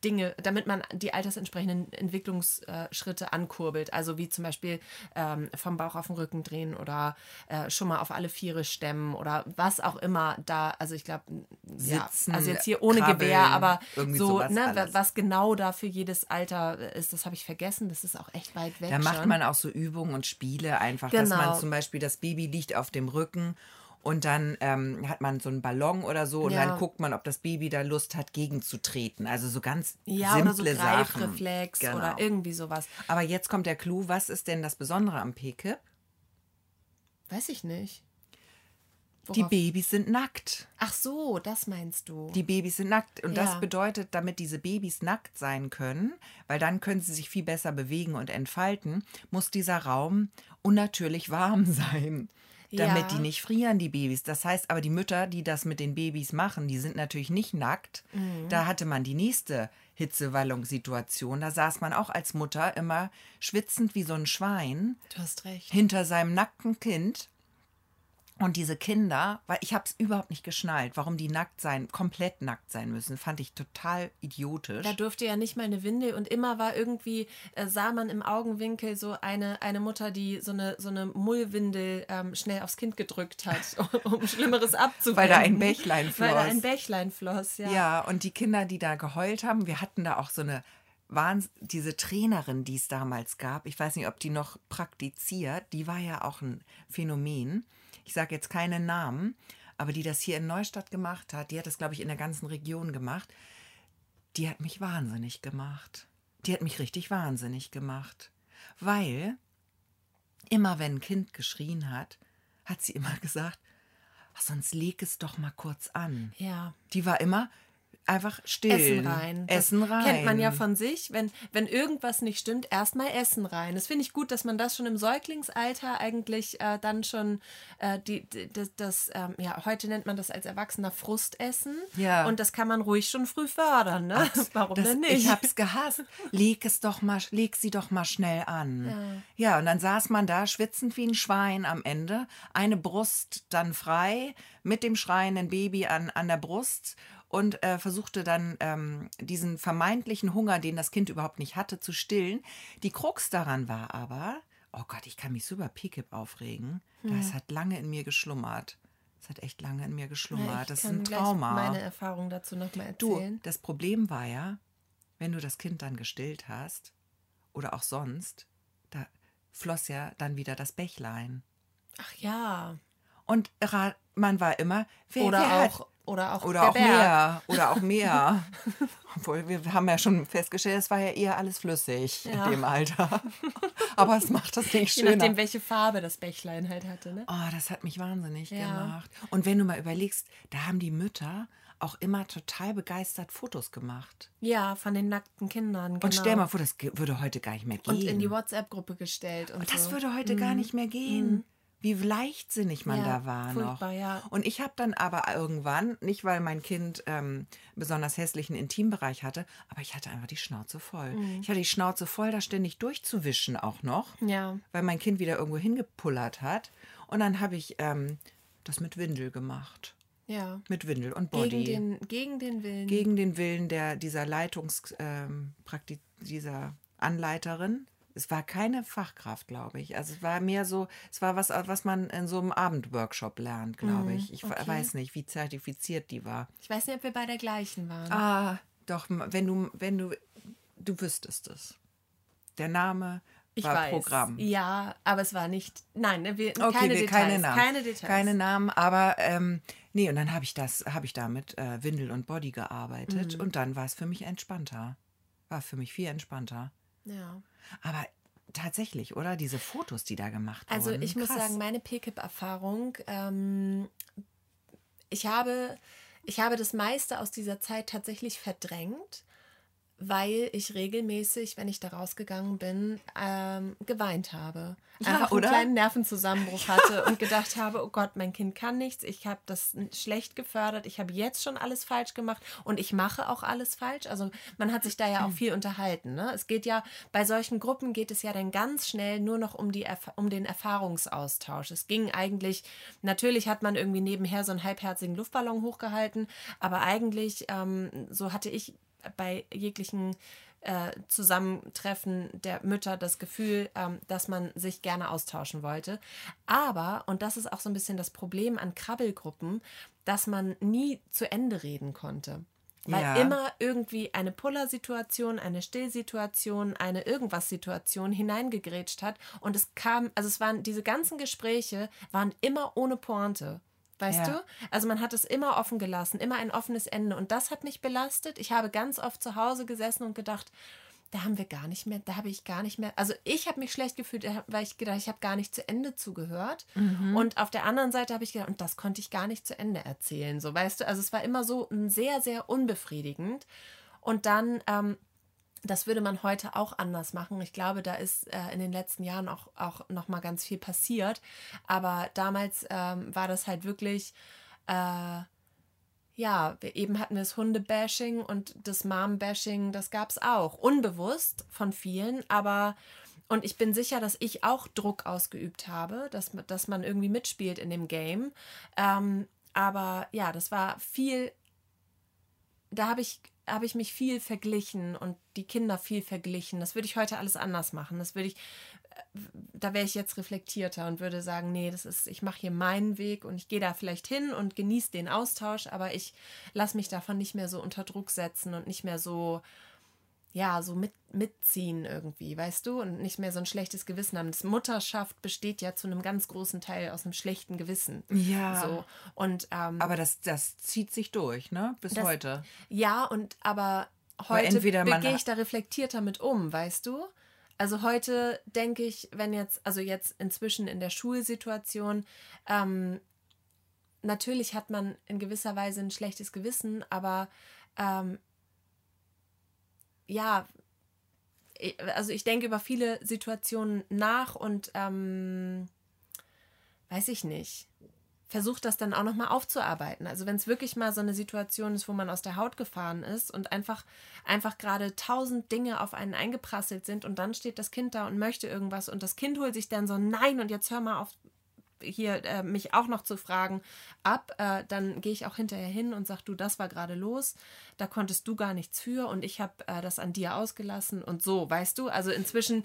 Speaker 1: Dinge, damit man die altersentsprechenden Entwicklungsschritte ankurbelt. Also wie zum Beispiel ähm, vom Bauch auf den Rücken drehen oder äh, schon mal auf alle Viere stemmen oder was auch immer da, also ich glaube, ja, also jetzt hier ohne
Speaker 2: krabbeln,
Speaker 1: Gewehr, aber so, ne,
Speaker 2: alles.
Speaker 1: was genau da für jedes Alter ist, das habe ich vergessen. Das ist auch echt weit weg.
Speaker 2: Da macht
Speaker 1: schon.
Speaker 2: man auch so Übungen und Spiele einfach, dass
Speaker 1: Genau.
Speaker 2: man zum Beispiel das Baby liegt auf dem Rücken und dann ähm, hat man so einen Ballon oder so und
Speaker 1: Ja.
Speaker 2: dann guckt man, ob das Baby da Lust hat, gegenzutreten. Also so ganz
Speaker 1: ja,
Speaker 2: simple
Speaker 1: oder so
Speaker 2: Sachen.
Speaker 1: Greifreflex
Speaker 2: Genau.
Speaker 1: oder irgendwie sowas.
Speaker 2: Aber jetzt kommt der Clou. Was ist denn das Besondere am PKIP?
Speaker 1: Weiß ich nicht.
Speaker 2: Die
Speaker 1: Worauf-
Speaker 2: Babys sind nackt.
Speaker 1: Ach so, das meinst du.
Speaker 2: Die Babys sind nackt. Und
Speaker 1: Ja.
Speaker 2: das bedeutet, damit diese Babys nackt sein können, weil dann können sie sich viel besser bewegen und entfalten, muss dieser Raum unnatürlich warm [laughs] sein. Damit
Speaker 1: Ja.
Speaker 2: die nicht frieren, die Babys. Das heißt aber, die Mütter, die das mit den Babys machen, die sind natürlich nicht nackt.
Speaker 1: Mhm.
Speaker 2: Da hatte man die nächste Hitzewallungssituation. Da saß man auch als Mutter immer schwitzend wie so ein Schwein
Speaker 1: du hast recht.
Speaker 2: hinter seinem nackten Kind. Und diese Kinder, weil ich habe es überhaupt nicht geschnallt, warum die nackt sein, komplett nackt sein müssen, fand ich total idiotisch.
Speaker 1: Da durfte ja nicht mal eine Windel und immer war irgendwie, äh, sah man im Augenwinkel so eine, eine Mutter, die so eine, so eine Mullwindel ähm, schnell aufs Kind gedrückt hat, [laughs] um Schlimmeres abzuwenden.
Speaker 2: Weil da ein Bächlein
Speaker 1: Weil da
Speaker 2: floss.
Speaker 1: ein Bächlein floss, ja.
Speaker 2: ja. und die Kinder, die da geheult haben, wir hatten da auch so eine Wahns diese Trainerin, die es damals gab, ich weiß nicht, ob die noch praktiziert, die war ja auch ein Phänomen. Ich sage jetzt keine Namen, aber die das hier in Neustadt gemacht hat, die hat das, glaube ich, in der ganzen Region gemacht, die hat mich wahnsinnig gemacht. Die hat mich richtig wahnsinnig gemacht. Weil immer wenn ein Kind geschrien hat, hat sie immer [laughs] gesagt, "Ach, sonst leg es doch mal kurz an.
Speaker 1: Ja.
Speaker 2: Die war immer einfach still.
Speaker 1: Essen rein. Das
Speaker 2: Essen rein.
Speaker 1: Kennt man ja von sich, wenn, wenn irgendwas nicht stimmt, erstmal Essen rein. Das finde ich gut, dass man das schon im Säuglingsalter eigentlich äh, dann schon, äh, die, die, das, das ähm, ja, heute nennt man das als Erwachsener Frustessen.
Speaker 2: Ja.
Speaker 1: Und das kann man ruhig schon früh fördern, ne? [laughs] Warum
Speaker 2: Das,
Speaker 1: denn nicht?
Speaker 2: Ich hab's gehasst. Leg es doch mal, leg sie doch mal schnell an. Ja. und dann saß man da schwitzend wie ein Schwein am Ende, eine Brust dann frei mit dem schreienden Baby an, an der Brust und äh, versuchte dann ähm, diesen vermeintlichen Hunger, den das Kind überhaupt nicht hatte, zu stillen. Die Krux daran war aber, oh Gott, ich kann mich so über PKIP aufregen. Das hat lange in mir geschlummert. Das hat echt lange in mir
Speaker 1: Ja,
Speaker 2: geschlummert.
Speaker 1: ich
Speaker 2: das ist ein Trauma.
Speaker 1: meine Erfahrung dazu nochmal
Speaker 2: Du,
Speaker 1: erzählen.
Speaker 2: das Problem war ja, wenn du das Kind dann gestillt hast oder auch sonst, da floss ja dann wieder das Bächlein.
Speaker 1: Ach ja.
Speaker 2: Und man war immer, wer,
Speaker 1: Oder
Speaker 2: wer
Speaker 1: auch,
Speaker 2: hat,
Speaker 1: oder auch
Speaker 2: oder
Speaker 1: der
Speaker 2: auch
Speaker 1: Berg.
Speaker 2: mehr. Oder auch mehr. [laughs] Obwohl, wir haben ja schon festgestellt, es war ja eher alles flüssig
Speaker 1: Ja.
Speaker 2: in dem Alter. Aber es macht das nicht [laughs]
Speaker 1: Je
Speaker 2: schöner.
Speaker 1: nachdem, welche Farbe das Bächlein halt hatte. Ne?
Speaker 2: Oh, das hat mich wahnsinnig
Speaker 1: Ja.
Speaker 2: gemacht. Und wenn du mal überlegst, da haben die Mütter auch immer total begeistert Fotos gemacht.
Speaker 1: Ja, von den nackten Kindern. Genau.
Speaker 2: Und stell mal vor, das würde heute gar nicht mehr gehen.
Speaker 1: Und in die WhatsApp-Gruppe gestellt. Und
Speaker 2: das
Speaker 1: so.
Speaker 2: würde heute gar nicht mehr gehen. Wie leichtsinnig man.
Speaker 1: Ja,
Speaker 2: da war noch.
Speaker 1: ja.
Speaker 2: Und ich habe dann aber irgendwann, nicht weil mein Kind ähm, besonders hässlichen Intimbereich hatte, aber ich hatte einfach die Schnauze voll.
Speaker 1: Mhm.
Speaker 2: Ich hatte die Schnauze voll, da ständig durchzuwischen auch noch,
Speaker 1: Ja.
Speaker 2: weil mein Kind wieder irgendwo hingepullert hat. Und dann habe ich ähm, das mit Windel gemacht.
Speaker 1: Ja.
Speaker 2: Mit Windel und Body.
Speaker 1: Gegen den, gegen den Willen.
Speaker 2: gegen den Willen der, dieser Leitungs, ähm, dieser Anleiterin. Es war keine Fachkraft, glaube ich. Also es war mehr so, es war was, was man in so einem Abendworkshop lernt, glaube ich. Ich
Speaker 1: Mhm, okay.
Speaker 2: weiß nicht, wie zertifiziert die war.
Speaker 1: ich weiß nicht, ob wir bei der gleichen waren.
Speaker 2: Ah, doch, wenn du, wenn du, du wüsstest es. Der Name
Speaker 1: ich
Speaker 2: war
Speaker 1: weiß.
Speaker 2: Programm.
Speaker 1: Ja, aber es war nicht. Nein, ne, wir,
Speaker 2: Okay,
Speaker 1: keine,
Speaker 2: wir-
Speaker 1: Details,
Speaker 2: keine Namen.
Speaker 1: keine Details.
Speaker 2: Keine Namen, aber ähm, nee, und dann habe ich das, habe ich da mit äh, Windel und Body gearbeitet
Speaker 1: Mhm.
Speaker 2: und dann war es für mich entspannter. War für mich viel entspannter.
Speaker 1: Ja.
Speaker 2: Aber tatsächlich, oder? Diese Fotos, die da gemacht
Speaker 1: Also
Speaker 2: wurden.
Speaker 1: ich muss
Speaker 2: krass.
Speaker 1: sagen, meine PKIP-Erfahrung, ähm, ich, habe, ich habe das meiste aus dieser Zeit tatsächlich verdrängt, weil ich regelmäßig, wenn ich da rausgegangen bin, ähm, geweint habe.
Speaker 2: Ja,
Speaker 1: Einfach
Speaker 2: oder?
Speaker 1: einen kleinen Nervenzusammenbruch hatte [laughs] und gedacht habe, oh Gott, mein Kind kann nichts, ich habe das schlecht gefördert, ich habe jetzt schon alles falsch gemacht und ich mache auch alles falsch. Also man hat sich da ja auch viel unterhalten. Ne? Es geht ja, bei solchen Gruppen geht es ja dann ganz schnell nur noch um, die, Erf- um den Erfahrungsaustausch. Es ging eigentlich, natürlich hat man irgendwie nebenher so einen halbherzigen Luftballon hochgehalten, aber eigentlich, ähm, so hatte ich bei jeglichen äh, Zusammentreffen der Mütter das Gefühl, ähm, dass man sich gerne austauschen wollte. Aber, und das ist auch so ein bisschen das Problem an Krabbelgruppen, dass man nie zu Ende reden konnte. Weil
Speaker 2: Ja.
Speaker 1: immer irgendwie eine Puller-Situation, eine Stillsituation, eine Irgendwas-Situation hineingegrätscht hat. Und es kam, also es waren, diese ganzen Gespräche waren immer ohne Pointe. Weißt
Speaker 2: Ja.
Speaker 1: du? Also man hat es immer offen gelassen, immer ein offenes Ende. Und das hat mich belastet. Ich habe ganz oft zu Hause gesessen und gedacht, da haben wir gar nicht mehr, da habe ich gar nicht mehr. Also ich habe mich schlecht gefühlt, äh, weil ich gedacht, ich habe gar nicht zu Ende zugehört. Und auf der anderen Seite habe ich gedacht, und das konnte ich gar nicht zu Ende erzählen. So, weißt du, also es war immer so mm, sehr, sehr unbefriedigend. Und dann, ähm, das würde man heute auch anders machen. Ich glaube, da ist äh, in den letzten Jahren auch, auch noch mal ganz viel passiert. Aber damals ähm, war das halt wirklich, äh, ja, wir, eben hatten wir das Hundebashing und das Mom-Bashing, das gab es auch. Unbewusst von vielen, aber und ich bin sicher, dass ich auch Druck ausgeübt habe, dass, dass man irgendwie mitspielt in dem Game. Ähm, aber ja, das war viel, da habe ich, habe ich mich viel verglichen und die Kinder viel verglichen. Das würde ich heute alles anders machen. Das würde ich, äh, da wäre ich jetzt reflektierter und würde sagen, nee, das ist, ich mache hier meinen Weg und ich gehe da vielleicht hin und genieße den Austausch, aber ich lasse mich davon nicht mehr so unter Druck setzen und nicht mehr so, ja, so mit, mitziehen irgendwie, weißt du? Und nicht mehr so ein schlechtes Gewissen haben. Das Mutterschaft besteht ja zu einem ganz großen Teil aus einem schlechten Gewissen.
Speaker 2: Ja.
Speaker 1: So. Und ähm,
Speaker 2: Aber das, das zieht sich durch, ne? Bis
Speaker 1: Das-
Speaker 2: heute.
Speaker 1: ja, und aber heute gehe ich da reflektierter mit um, weißt du? Also heute denke ich, wenn jetzt, also jetzt inzwischen in der Schulsituation, ähm, natürlich hat man in gewisser Weise ein schlechtes Gewissen, aber ähm, ja, also ich denke über viele Situationen nach und ähm, weiß ich nicht versucht das dann auch nochmal aufzuarbeiten. Also wenn es wirklich mal so eine Situation ist, wo man aus der Haut gefahren ist und einfach, einfach gerade tausend Dinge auf einen eingeprasselt sind und dann steht das Kind da und möchte irgendwas und das Kind holt sich dann so, nein, und jetzt hör mal auf, hier äh, mich auch noch zu fragen, ab, äh, dann gehe ich auch hinterher hin und sag, du, das war gerade los, da konntest du gar nichts für und ich habe äh, das an dir ausgelassen und so, weißt du? Also inzwischen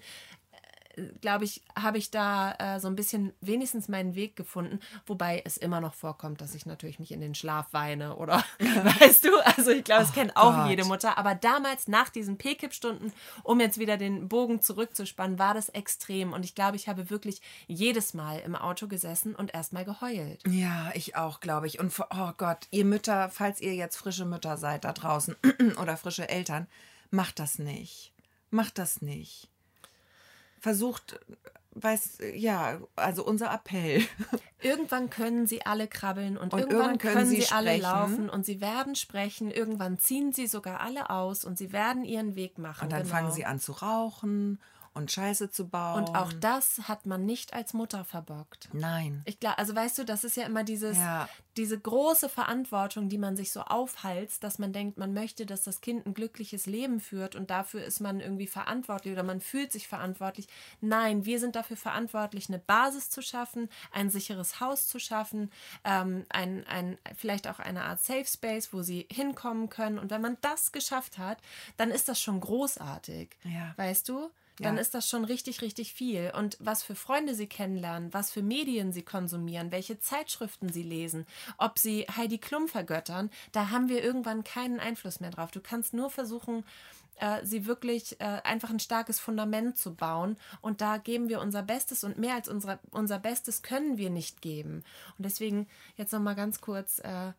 Speaker 1: glaube ich, habe ich da äh, so ein bisschen wenigstens meinen Weg gefunden, wobei es immer noch vorkommt, dass ich natürlich mich in den Schlaf weine oder [laughs] weißt du, also ich glaube, es
Speaker 2: Oh
Speaker 1: kennt auch
Speaker 2: Gott.
Speaker 1: jede Mutter, aber damals nach diesen P-Kip-Stunden, um jetzt wieder den Bogen zurückzuspannen, war das extrem und ich glaube, ich habe wirklich jedes Mal im Auto gesessen und erstmal geheult.
Speaker 2: Ja, ich auch, glaube ich. Und vor- oh Gott, ihr Mütter, falls ihr jetzt frische Mütter seid da draußen [clears throat] oder frische Eltern, macht das nicht. Macht das nicht. Versucht, weiß, ja, also unser Appell. [laughs]
Speaker 1: Irgendwann können sie alle krabbeln und,
Speaker 2: Und
Speaker 1: irgendwann, können,
Speaker 2: können
Speaker 1: sie,
Speaker 2: sie
Speaker 1: alle laufen und sie werden sprechen. Irgendwann ziehen sie sogar alle aus und sie werden ihren Weg machen.
Speaker 2: Und dann
Speaker 1: genau.
Speaker 2: fangen sie an zu rauchen und Scheiße zu bauen.
Speaker 1: Und auch das hat man nicht als Mutter verbockt.
Speaker 2: Nein.
Speaker 1: Ich glaube, also weißt du, das ist ja immer dieses,
Speaker 2: Ja.
Speaker 1: diese große Verantwortung, die man sich so aufhalst, dass man denkt, man möchte, dass das Kind ein glückliches Leben führt und dafür ist man irgendwie verantwortlich oder man fühlt sich verantwortlich. Nein, wir sind dafür verantwortlich, eine Basis zu schaffen, ein sicheres Haus zu schaffen, ähm, ein, ein, vielleicht auch eine Art Safe Space, wo sie hinkommen können. Und wenn man das geschafft hat, dann ist das schon großartig.
Speaker 2: Ja.
Speaker 1: Weißt du? Dann
Speaker 2: Ja.
Speaker 1: ist das schon richtig, richtig viel. Und was für Freunde sie kennenlernen, was für Medien sie konsumieren, welche Zeitschriften sie lesen, ob sie Heidi Klum vergöttern, da haben wir irgendwann keinen Einfluss mehr drauf. Du kannst nur versuchen, äh, sie wirklich äh, einfach ein starkes Fundament zu bauen. Und da geben wir unser Bestes und mehr als unser, unser Bestes können wir nicht geben. Und deswegen jetzt nochmal ganz kurz, äh,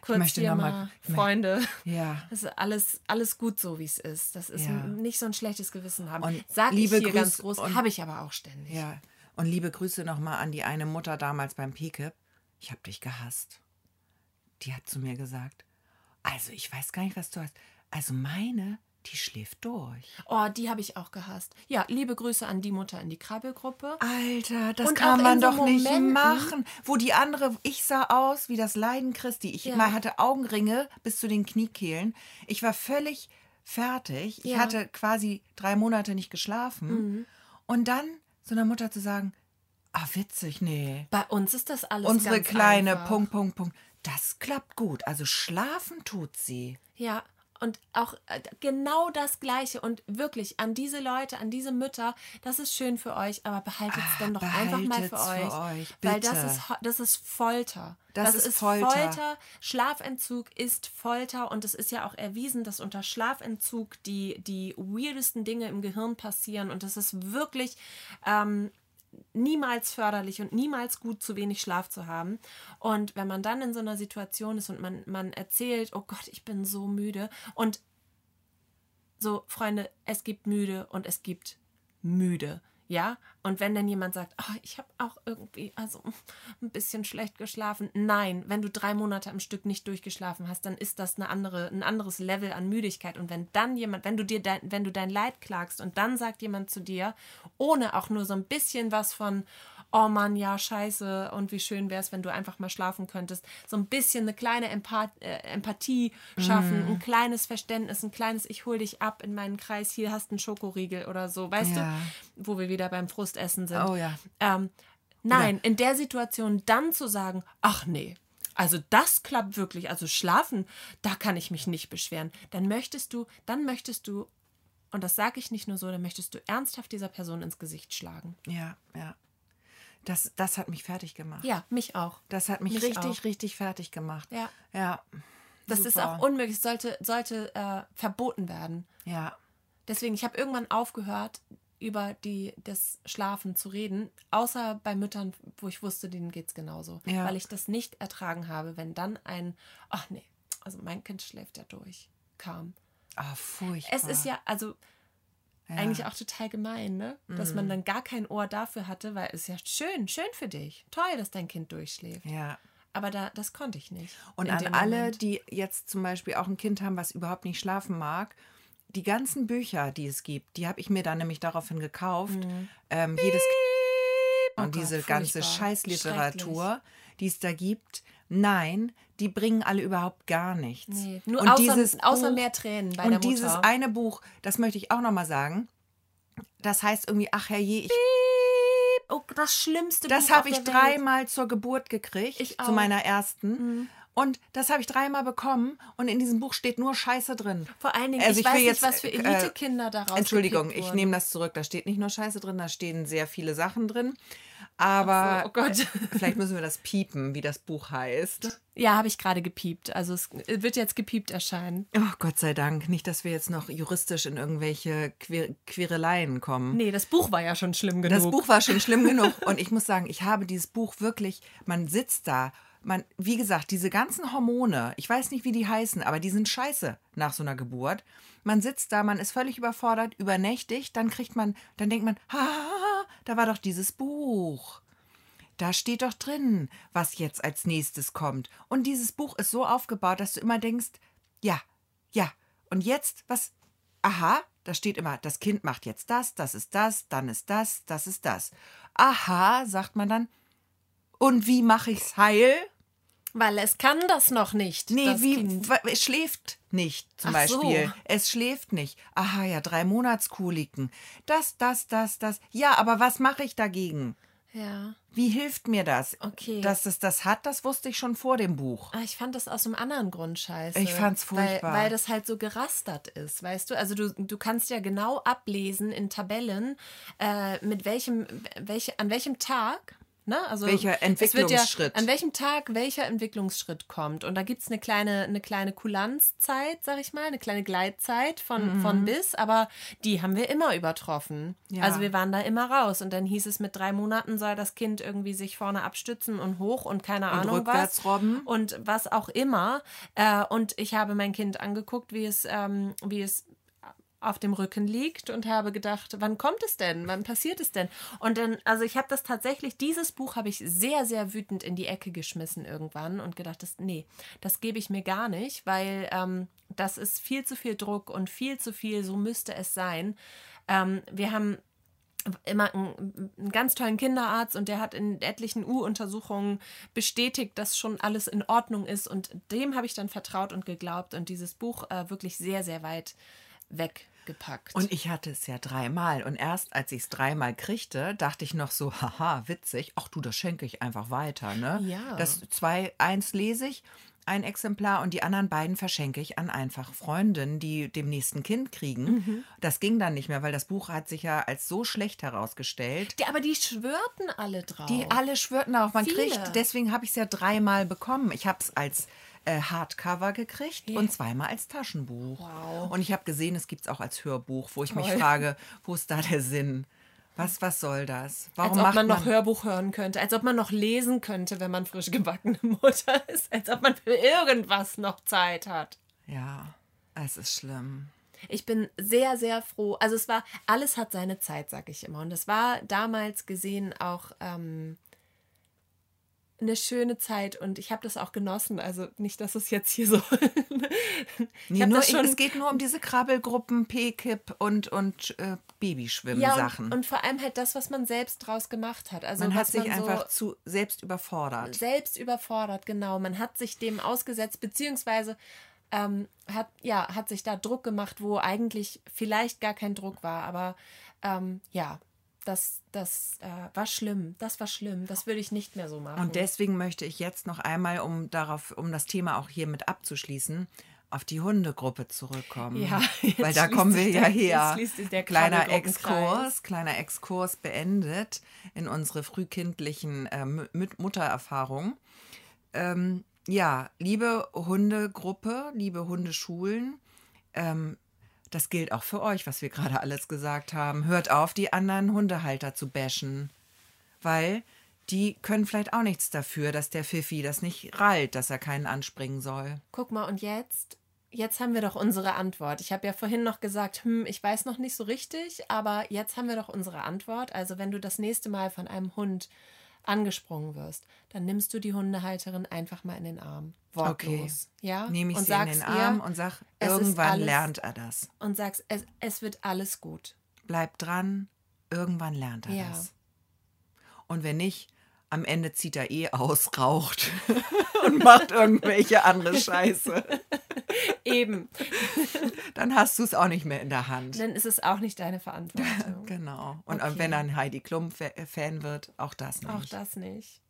Speaker 1: kurz
Speaker 2: möchte
Speaker 1: hier
Speaker 2: noch mal-
Speaker 1: mal,
Speaker 2: ich
Speaker 1: Freunde.
Speaker 2: Ja. [laughs]
Speaker 1: Das ist alles, alles gut so, wie es ist. Das ist
Speaker 2: Ja.
Speaker 1: nicht so ein schlechtes Gewissen haben.
Speaker 2: Und
Speaker 1: Sag
Speaker 2: liebe
Speaker 1: ich hier ganz
Speaker 2: Grüße
Speaker 1: groß,
Speaker 2: und-
Speaker 1: habe ich aber auch ständig.
Speaker 2: Ja. Und liebe Grüße nochmal an die eine Mutter damals beim PKIP. Ich habe dich gehasst. Die hat zu mir gesagt, also ich weiß gar nicht, was du hast. Also meine, die schläft durch.
Speaker 1: Oh, die habe ich auch gehasst. Ja, liebe Grüße an die Mutter in die Krabbelgruppe.
Speaker 2: Alter, das
Speaker 1: Und
Speaker 2: kann man
Speaker 1: in so
Speaker 2: doch nicht
Speaker 1: Momenten-
Speaker 2: machen. Wo die andere, ich sah aus wie das Leiden Christi. Ich
Speaker 1: Ja.
Speaker 2: mal hatte Augenringe bis zu den Kniekehlen. Ich war völlig fertig. Ich
Speaker 1: Ja.
Speaker 2: hatte quasi drei Monate nicht geschlafen.
Speaker 1: Mhm.
Speaker 2: Und dann so einer Mutter zu sagen, ah, witzig, nee.
Speaker 1: Bei uns ist das alles
Speaker 2: Unsere kleine
Speaker 1: einfach.
Speaker 2: Punkt, Punkt, Punkt. Das klappt gut. Also schlafen tut sie.
Speaker 1: Ja, und auch äh, genau das Gleiche. Und wirklich an diese Leute, an diese Mütter, das ist schön für euch, aber behaltet es
Speaker 2: Ah,
Speaker 1: dann doch einfach mal für euch.
Speaker 2: für euch,
Speaker 1: Weil das ist, das ist Folter.
Speaker 2: Das ist Folter.
Speaker 1: Schlafentzug ist Folter und es ist ja auch erwiesen, dass unter Schlafentzug die, die weirdesten Dinge im Gehirn passieren und das ist wirklich ähm, niemals förderlich und niemals gut, zu wenig Schlaf zu haben. Und wenn man dann in so einer Situation ist und man, man erzählt, oh Gott, ich bin so müde und so, Freunde, es gibt müde und es gibt müde. Ja, und wenn dann jemand sagt, oh, ich habe auch irgendwie also [laughs] ein bisschen schlecht geschlafen. Nein, wenn du drei Monate am Stück nicht durchgeschlafen hast, dann ist das eine andere, ein anderes Level an Müdigkeit. Und wenn dann jemand, wenn du dir dein, wenn du dein Leid klagst und dann sagt jemand zu dir, ohne auch nur so ein bisschen was von, oh Mann, ja, scheiße, und wie schön wäre es, wenn du einfach mal schlafen könntest, so ein bisschen eine kleine Empath äh, Empathie schaffen,
Speaker 2: Mhm.
Speaker 1: ein kleines Verständnis, ein kleines, ich hol dich ab in meinen Kreis, hier hast du einen Schokoriegel oder so, weißt
Speaker 2: Ja.
Speaker 1: du, wo wir wieder beim Frustessen sind.
Speaker 2: Oh ja.
Speaker 1: Ähm, nein, in der Situation dann zu sagen, ach nee, also das klappt wirklich, also schlafen, da kann ich mich nicht beschweren. Dann möchtest du, dann möchtest du, und das sage ich nicht nur so, dann möchtest du ernsthaft dieser Person ins Gesicht schlagen.
Speaker 2: Ja, ja. Das, das hat mich fertig gemacht.
Speaker 1: Ja, mich auch.
Speaker 2: Das hat mich,
Speaker 1: Mich
Speaker 2: richtig,
Speaker 1: auch.
Speaker 2: richtig fertig gemacht.
Speaker 1: Ja.
Speaker 2: Ja.
Speaker 1: Das ist
Speaker 2: Super.
Speaker 1: auch unmöglich, sollte, sollte äh, verboten werden.
Speaker 2: Ja.
Speaker 1: Deswegen, ich habe irgendwann aufgehört, über die, das Schlafen zu reden, außer bei Müttern, wo ich wusste, denen geht es genauso.
Speaker 2: Ja.
Speaker 1: Weil ich das nicht ertragen habe, wenn dann ein, ach nee, also mein Kind schläft ja durch, kam.
Speaker 2: Ah, furchtbar.
Speaker 1: Es ist ja, also eigentlich auch total gemein, ne? Dass
Speaker 2: Mhm.
Speaker 1: man dann gar kein Ohr dafür hatte, weil es ist ja schön, schön für dich. Toll, dass dein Kind durchschläft.
Speaker 2: Ja.
Speaker 1: Aber da, das konnte ich nicht.
Speaker 2: Und an alle,
Speaker 1: Moment.
Speaker 2: die jetzt zum Beispiel auch ein Kind haben, was überhaupt nicht schlafen mag, die ganzen Bücher, die es gibt, die habe ich mir dann nämlich daraufhin gekauft. Ähm, jedes
Speaker 1: Oh
Speaker 2: und
Speaker 1: Gott,
Speaker 2: diese ganze. Scheißliteratur, die es da gibt, nein, die bringen alle überhaupt gar nichts.
Speaker 1: Nee, nur
Speaker 2: und
Speaker 1: außer,
Speaker 2: dieses
Speaker 1: außer
Speaker 2: Buch,
Speaker 1: mehr Tränen bei
Speaker 2: und
Speaker 1: der Mutter.
Speaker 2: dieses eine Buch, das möchte ich auch noch mal sagen. Das heißt irgendwie, ach herrje, ich
Speaker 1: oh, das schlimmste
Speaker 2: Das habe ich dreimal zur Geburt gekriegt,
Speaker 1: Ich
Speaker 2: zu
Speaker 1: auch. Mhm.
Speaker 2: meiner ersten. Und das habe ich dreimal bekommen und in diesem Buch steht nur Scheiße drin.
Speaker 1: Vor allen Dingen,
Speaker 2: Also
Speaker 1: ich,
Speaker 2: ich
Speaker 1: weiß
Speaker 2: jetzt,
Speaker 1: nicht, was für
Speaker 2: äh,
Speaker 1: Elite-Kinder daraus
Speaker 2: Entschuldigung, ich nehme das zurück. Da steht nicht nur Scheiße drin, da stehen sehr viele Sachen drin. Aber
Speaker 1: Oh Gott. [laughs]
Speaker 2: vielleicht müssen wir das piepen, wie das Buch heißt.
Speaker 1: Ja, habe ich gerade gepiept. Also es wird jetzt gepiept erscheinen.
Speaker 2: Oh, Gott sei Dank. Nicht, dass wir jetzt noch juristisch in irgendwelche Quer Quereleien kommen.
Speaker 1: Nee, das Buch war ja schon schlimm genug.
Speaker 2: Das Buch war schon schlimm [laughs] genug. Und ich muss sagen, ich habe dieses Buch wirklich, man sitzt da, man, wie gesagt, diese ganzen Hormone, ich weiß nicht, wie die heißen, aber die sind scheiße nach so einer Geburt. Man sitzt da, man ist völlig überfordert, übernächtigt, dann kriegt man, dann denkt man, [laughs] ha, da war doch dieses Buch. Da steht doch drin, was jetzt als nächstes kommt. Und dieses Buch ist so aufgebaut, dass du immer denkst, ja, ja. Und jetzt, was? Aha, da steht immer, das Kind macht jetzt das, das ist das, dann ist das, das ist das. Aha, sagt man dann. Und wie mache ich's heil?
Speaker 1: Weil es kann das noch nicht.
Speaker 2: Nee, wie
Speaker 1: Kind.
Speaker 2: es schläft nicht zum
Speaker 1: Ach so.
Speaker 2: Beispiel. Es schläft nicht. Aha, ja, drei Monatskoliken. Das, das, das, das. Ja, aber was mache ich dagegen?
Speaker 1: Ja.
Speaker 2: Wie hilft mir das?
Speaker 1: Okay.
Speaker 2: Dass es das hat, das wusste ich schon vor dem Buch.
Speaker 1: Ah, Ich fand das aus einem anderen Grund scheiße.
Speaker 2: Ich fand's furchtbar.
Speaker 1: Weil, weil das halt so gerastert ist, weißt du? Also du, du kannst ja genau ablesen in Tabellen, äh, mit welchem, welche, an welchem Tag. Ne? Also
Speaker 2: Welcher Entwicklungsschritt.
Speaker 1: Ja, an welchem Tag welcher Entwicklungsschritt kommt. Und da gibt es eine kleine, eine kleine Kulanzzeit, sag ich mal, eine kleine Gleitzeit von, von bis, aber die haben wir immer übertroffen.
Speaker 2: Mhm. Ja.
Speaker 1: Also wir waren da immer raus. Und dann hieß es, mit drei Monaten soll das Kind irgendwie sich vorne abstützen und hoch und keine Ahnung
Speaker 2: rückwärts
Speaker 1: was
Speaker 2: robben.
Speaker 1: und was auch immer. Äh, und ich habe mein Kind angeguckt, wie es, ähm, wie es auf dem Rücken liegt und habe gedacht, wann kommt es denn? Wann passiert es denn? Und dann, also ich habe das tatsächlich, dieses Buch habe ich sehr, sehr wütend in die Ecke geschmissen irgendwann und gedacht, das, nee, das gebe ich mir gar nicht, weil ähm, das ist viel zu viel Druck und viel zu viel, so müsste es sein. Ähm, wir haben immer einen, einen ganz tollen Kinderarzt und der hat in etlichen U-Untersuchungen bestätigt, dass schon alles in Ordnung ist und dem habe ich dann vertraut und geglaubt und dieses Buch äh, wirklich sehr, sehr weit weggepackt.
Speaker 2: Und ich hatte es ja dreimal. Und erst als ich es dreimal kriegte, dachte ich noch so, [laughs] haha, witzig. Ach du, das schenke ich einfach weiter, ne?
Speaker 1: Ja.
Speaker 2: Das zwei, eins lese ich, ein Exemplar und die anderen beiden verschenke ich an einfach Freundinnen, die dem nächsten Kind kriegen.
Speaker 1: Mhm.
Speaker 2: Das ging dann nicht mehr, weil das Buch hat sich ja als so schlecht herausgestellt.
Speaker 1: die, aber die schwörten alle drauf.
Speaker 2: Die alle schwörten darauf. Man
Speaker 1: Viele.
Speaker 2: kriegt, deswegen habe ich es ja dreimal bekommen. Ich habe es als äh, Hardcover gekriegt und zweimal als Taschenbuch.
Speaker 1: Wow.
Speaker 2: Und ich habe gesehen, es gibt es auch als Hörbuch, wo ich mich
Speaker 1: Toll.
Speaker 2: frage, wo ist da der Sinn? Was, was soll das? Warum
Speaker 1: als ob
Speaker 2: macht
Speaker 1: man noch Hörbuch hören könnte, als ob man noch lesen könnte, wenn man frisch gebackene Mutter [laughs] ist, als ob man für irgendwas noch Zeit hat.
Speaker 2: Ja, es ist schlimm.
Speaker 1: Ich bin sehr, sehr froh. Also es war, alles hat seine Zeit, sag ich immer. Und es war damals gesehen auch ähm, eine schöne Zeit und ich habe das auch genossen. Also nicht, dass es jetzt hier so. [laughs]
Speaker 2: Nee, nur,
Speaker 1: schon-
Speaker 2: es geht nur um diese Krabbelgruppen, P-Kip und, und äh,
Speaker 1: ja,
Speaker 2: Babyschwimmen-Sachen.
Speaker 1: und, und vor allem halt das, was man selbst draus gemacht hat. Also
Speaker 2: man hat sich
Speaker 1: man
Speaker 2: einfach
Speaker 1: so
Speaker 2: zu selbst überfordert.
Speaker 1: selbst überfordert, genau. Man hat sich dem ausgesetzt, beziehungsweise ähm, hat, ja, hat sich da Druck gemacht, wo eigentlich vielleicht gar kein Druck war. Aber ähm, ja, das, das äh, war schlimm. Das war schlimm. Das würde ich nicht mehr so machen.
Speaker 2: Und deswegen möchte ich jetzt noch einmal, um darauf, um das Thema auch hier mit abzuschließen, auf die Hundegruppe zurückkommen.
Speaker 1: Ja,
Speaker 2: weil da kommen wir ja
Speaker 1: der-
Speaker 2: her. kleiner. Exkurs, kleiner Exkurs beendet in unsere frühkindlichen äh, Muttererfahrungen. Ähm, ja, liebe Hundegruppe, liebe Hundeschulen, ähm, das gilt auch für euch, was wir gerade alles gesagt haben. Hört auf, die anderen Hundehalter zu bashen weil die können vielleicht auch nichts dafür, dass der Pfiffi das nicht rallt, dass er keinen anspringen soll.
Speaker 1: Guck mal, und jetzt? Jetzt haben wir doch unsere Antwort. Ich habe ja vorhin noch gesagt, hm, ich weiß noch nicht so richtig, aber jetzt haben wir doch unsere Antwort. Also wenn du das nächste Mal von einem Hund angesprungen wirst, dann nimmst du die Hundehalterin einfach mal in den Arm. Wortlos. Ja?
Speaker 2: Nehme ich
Speaker 1: und
Speaker 2: sie in den Arm
Speaker 1: ihr,
Speaker 2: und sag, irgendwann
Speaker 1: alles-
Speaker 2: lernt er das.
Speaker 1: und sagst, es, es wird alles gut.
Speaker 2: Bleib dran, irgendwann lernt er
Speaker 1: Ja.
Speaker 2: das. Und wenn nicht, am Ende zieht er eh aus, [laughs] raucht [laughs] und macht irgendwelche andere Scheiße. [laughs]
Speaker 1: Eben.
Speaker 2: Dann hast du es auch nicht mehr in der Hand.
Speaker 1: Dann ist es auch nicht deine Verantwortung.
Speaker 2: Genau. Und
Speaker 1: Okay.
Speaker 2: wenn er ein Heidi Klum-Fan wird, auch das nicht.
Speaker 1: Auch das nicht.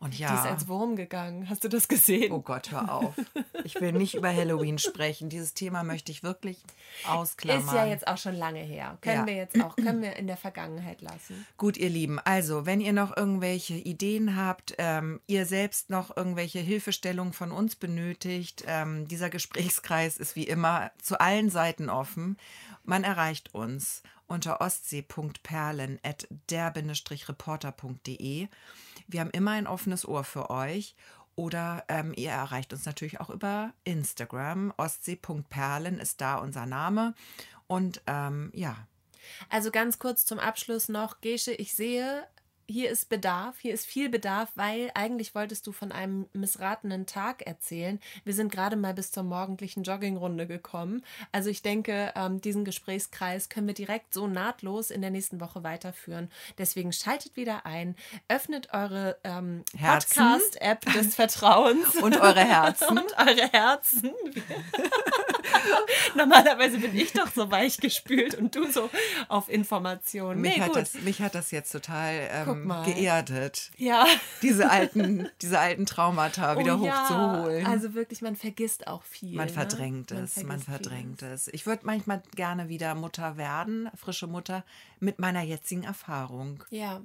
Speaker 2: Und
Speaker 1: Die ist
Speaker 2: ja,
Speaker 1: als Wurm gegangen. Hast du das gesehen?
Speaker 2: oh Gott, hör auf. Ich will nicht über Halloween sprechen. Dieses Thema möchte ich wirklich ausklammern.
Speaker 1: ist ja jetzt auch schon lange her. Können
Speaker 2: Ja.
Speaker 1: wir jetzt auch, können wir in der Vergangenheit lassen.
Speaker 2: Gut, ihr Lieben, also wenn ihr noch irgendwelche Ideen habt, ähm, ihr selbst noch irgendwelche Hilfestellungen von uns benötigt, ähm, dieser Gesprächskreis ist wie immer zu allen Seiten offen. Man erreicht uns unter ostsee.perlen.der-reporter.de. Wir haben immer ein offenes Ohr für euch. Oder ähm, ihr erreicht uns natürlich auch über Instagram. Ostsee.perlen ist da unser Name. Und ähm, ja,
Speaker 1: Also ganz kurz zum Abschluss noch, Gesche, ich sehe, hier ist Bedarf, hier ist viel Bedarf, weil eigentlich wolltest du von einem missratenen Tag erzählen. Wir sind gerade mal bis zur morgendlichen Joggingrunde gekommen. Also ich denke, ähm, diesen Gesprächskreis können wir direkt so nahtlos in der nächsten Woche weiterführen. Deswegen schaltet wieder ein, öffnet eure ähm. Podcast-App des [laughs] Vertrauens.
Speaker 2: und eure Herzen. [laughs]
Speaker 1: und eure Herzen. [laughs] [laughs] Normalerweise bin ich doch so weich gespült und du so auf Informationen.
Speaker 2: Mich,
Speaker 1: Nee,
Speaker 2: hat das, mich hat das jetzt total ähm, geerdet,
Speaker 1: ja.
Speaker 2: diese alten, [laughs] diese alten Traumata wieder
Speaker 1: Oh ja,
Speaker 2: hochzuholen.
Speaker 1: Also wirklich, man vergisst auch viel.
Speaker 2: man
Speaker 1: ne?
Speaker 2: verdrängt es, man
Speaker 1: vergisst
Speaker 2: verdrängt es. Ich würde manchmal gerne wieder Mutter werden, frische Mutter, mit meiner jetzigen Erfahrung.
Speaker 1: vieles. Ja.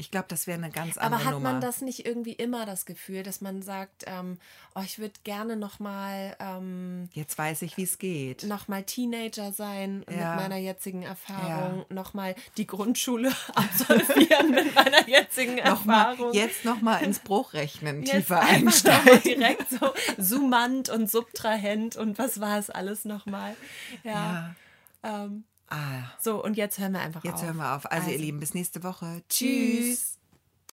Speaker 2: Ich glaube, das wäre eine ganz andere
Speaker 1: Aber hat
Speaker 2: Nummer.
Speaker 1: man das nicht irgendwie immer das Gefühl, dass man sagt, ähm, oh, ich würde gerne nochmal ähm,
Speaker 2: Jetzt weiß ich, wie es geht.
Speaker 1: noch mal Teenager sein mit
Speaker 2: Ja.
Speaker 1: meiner jetzigen Erfahrung, noch mal die Grundschule [laughs] absolvieren mit meiner jetzigen [laughs]
Speaker 2: Nochmal,
Speaker 1: Erfahrung.
Speaker 2: jetzt nochmal ins Bruchrechnen tiefer
Speaker 1: noch mal
Speaker 2: einsteigen.
Speaker 1: direkt so summant und subtrahent und was war es alles nochmal. Ja.
Speaker 2: Ja.
Speaker 1: Ähm,
Speaker 2: Ah,
Speaker 1: so, und jetzt hören wir einfach
Speaker 2: jetzt
Speaker 1: auf.
Speaker 2: hören wir auf. Also, ihr
Speaker 1: Also.
Speaker 2: Lieben, bis nächste Woche.
Speaker 1: Tschüss.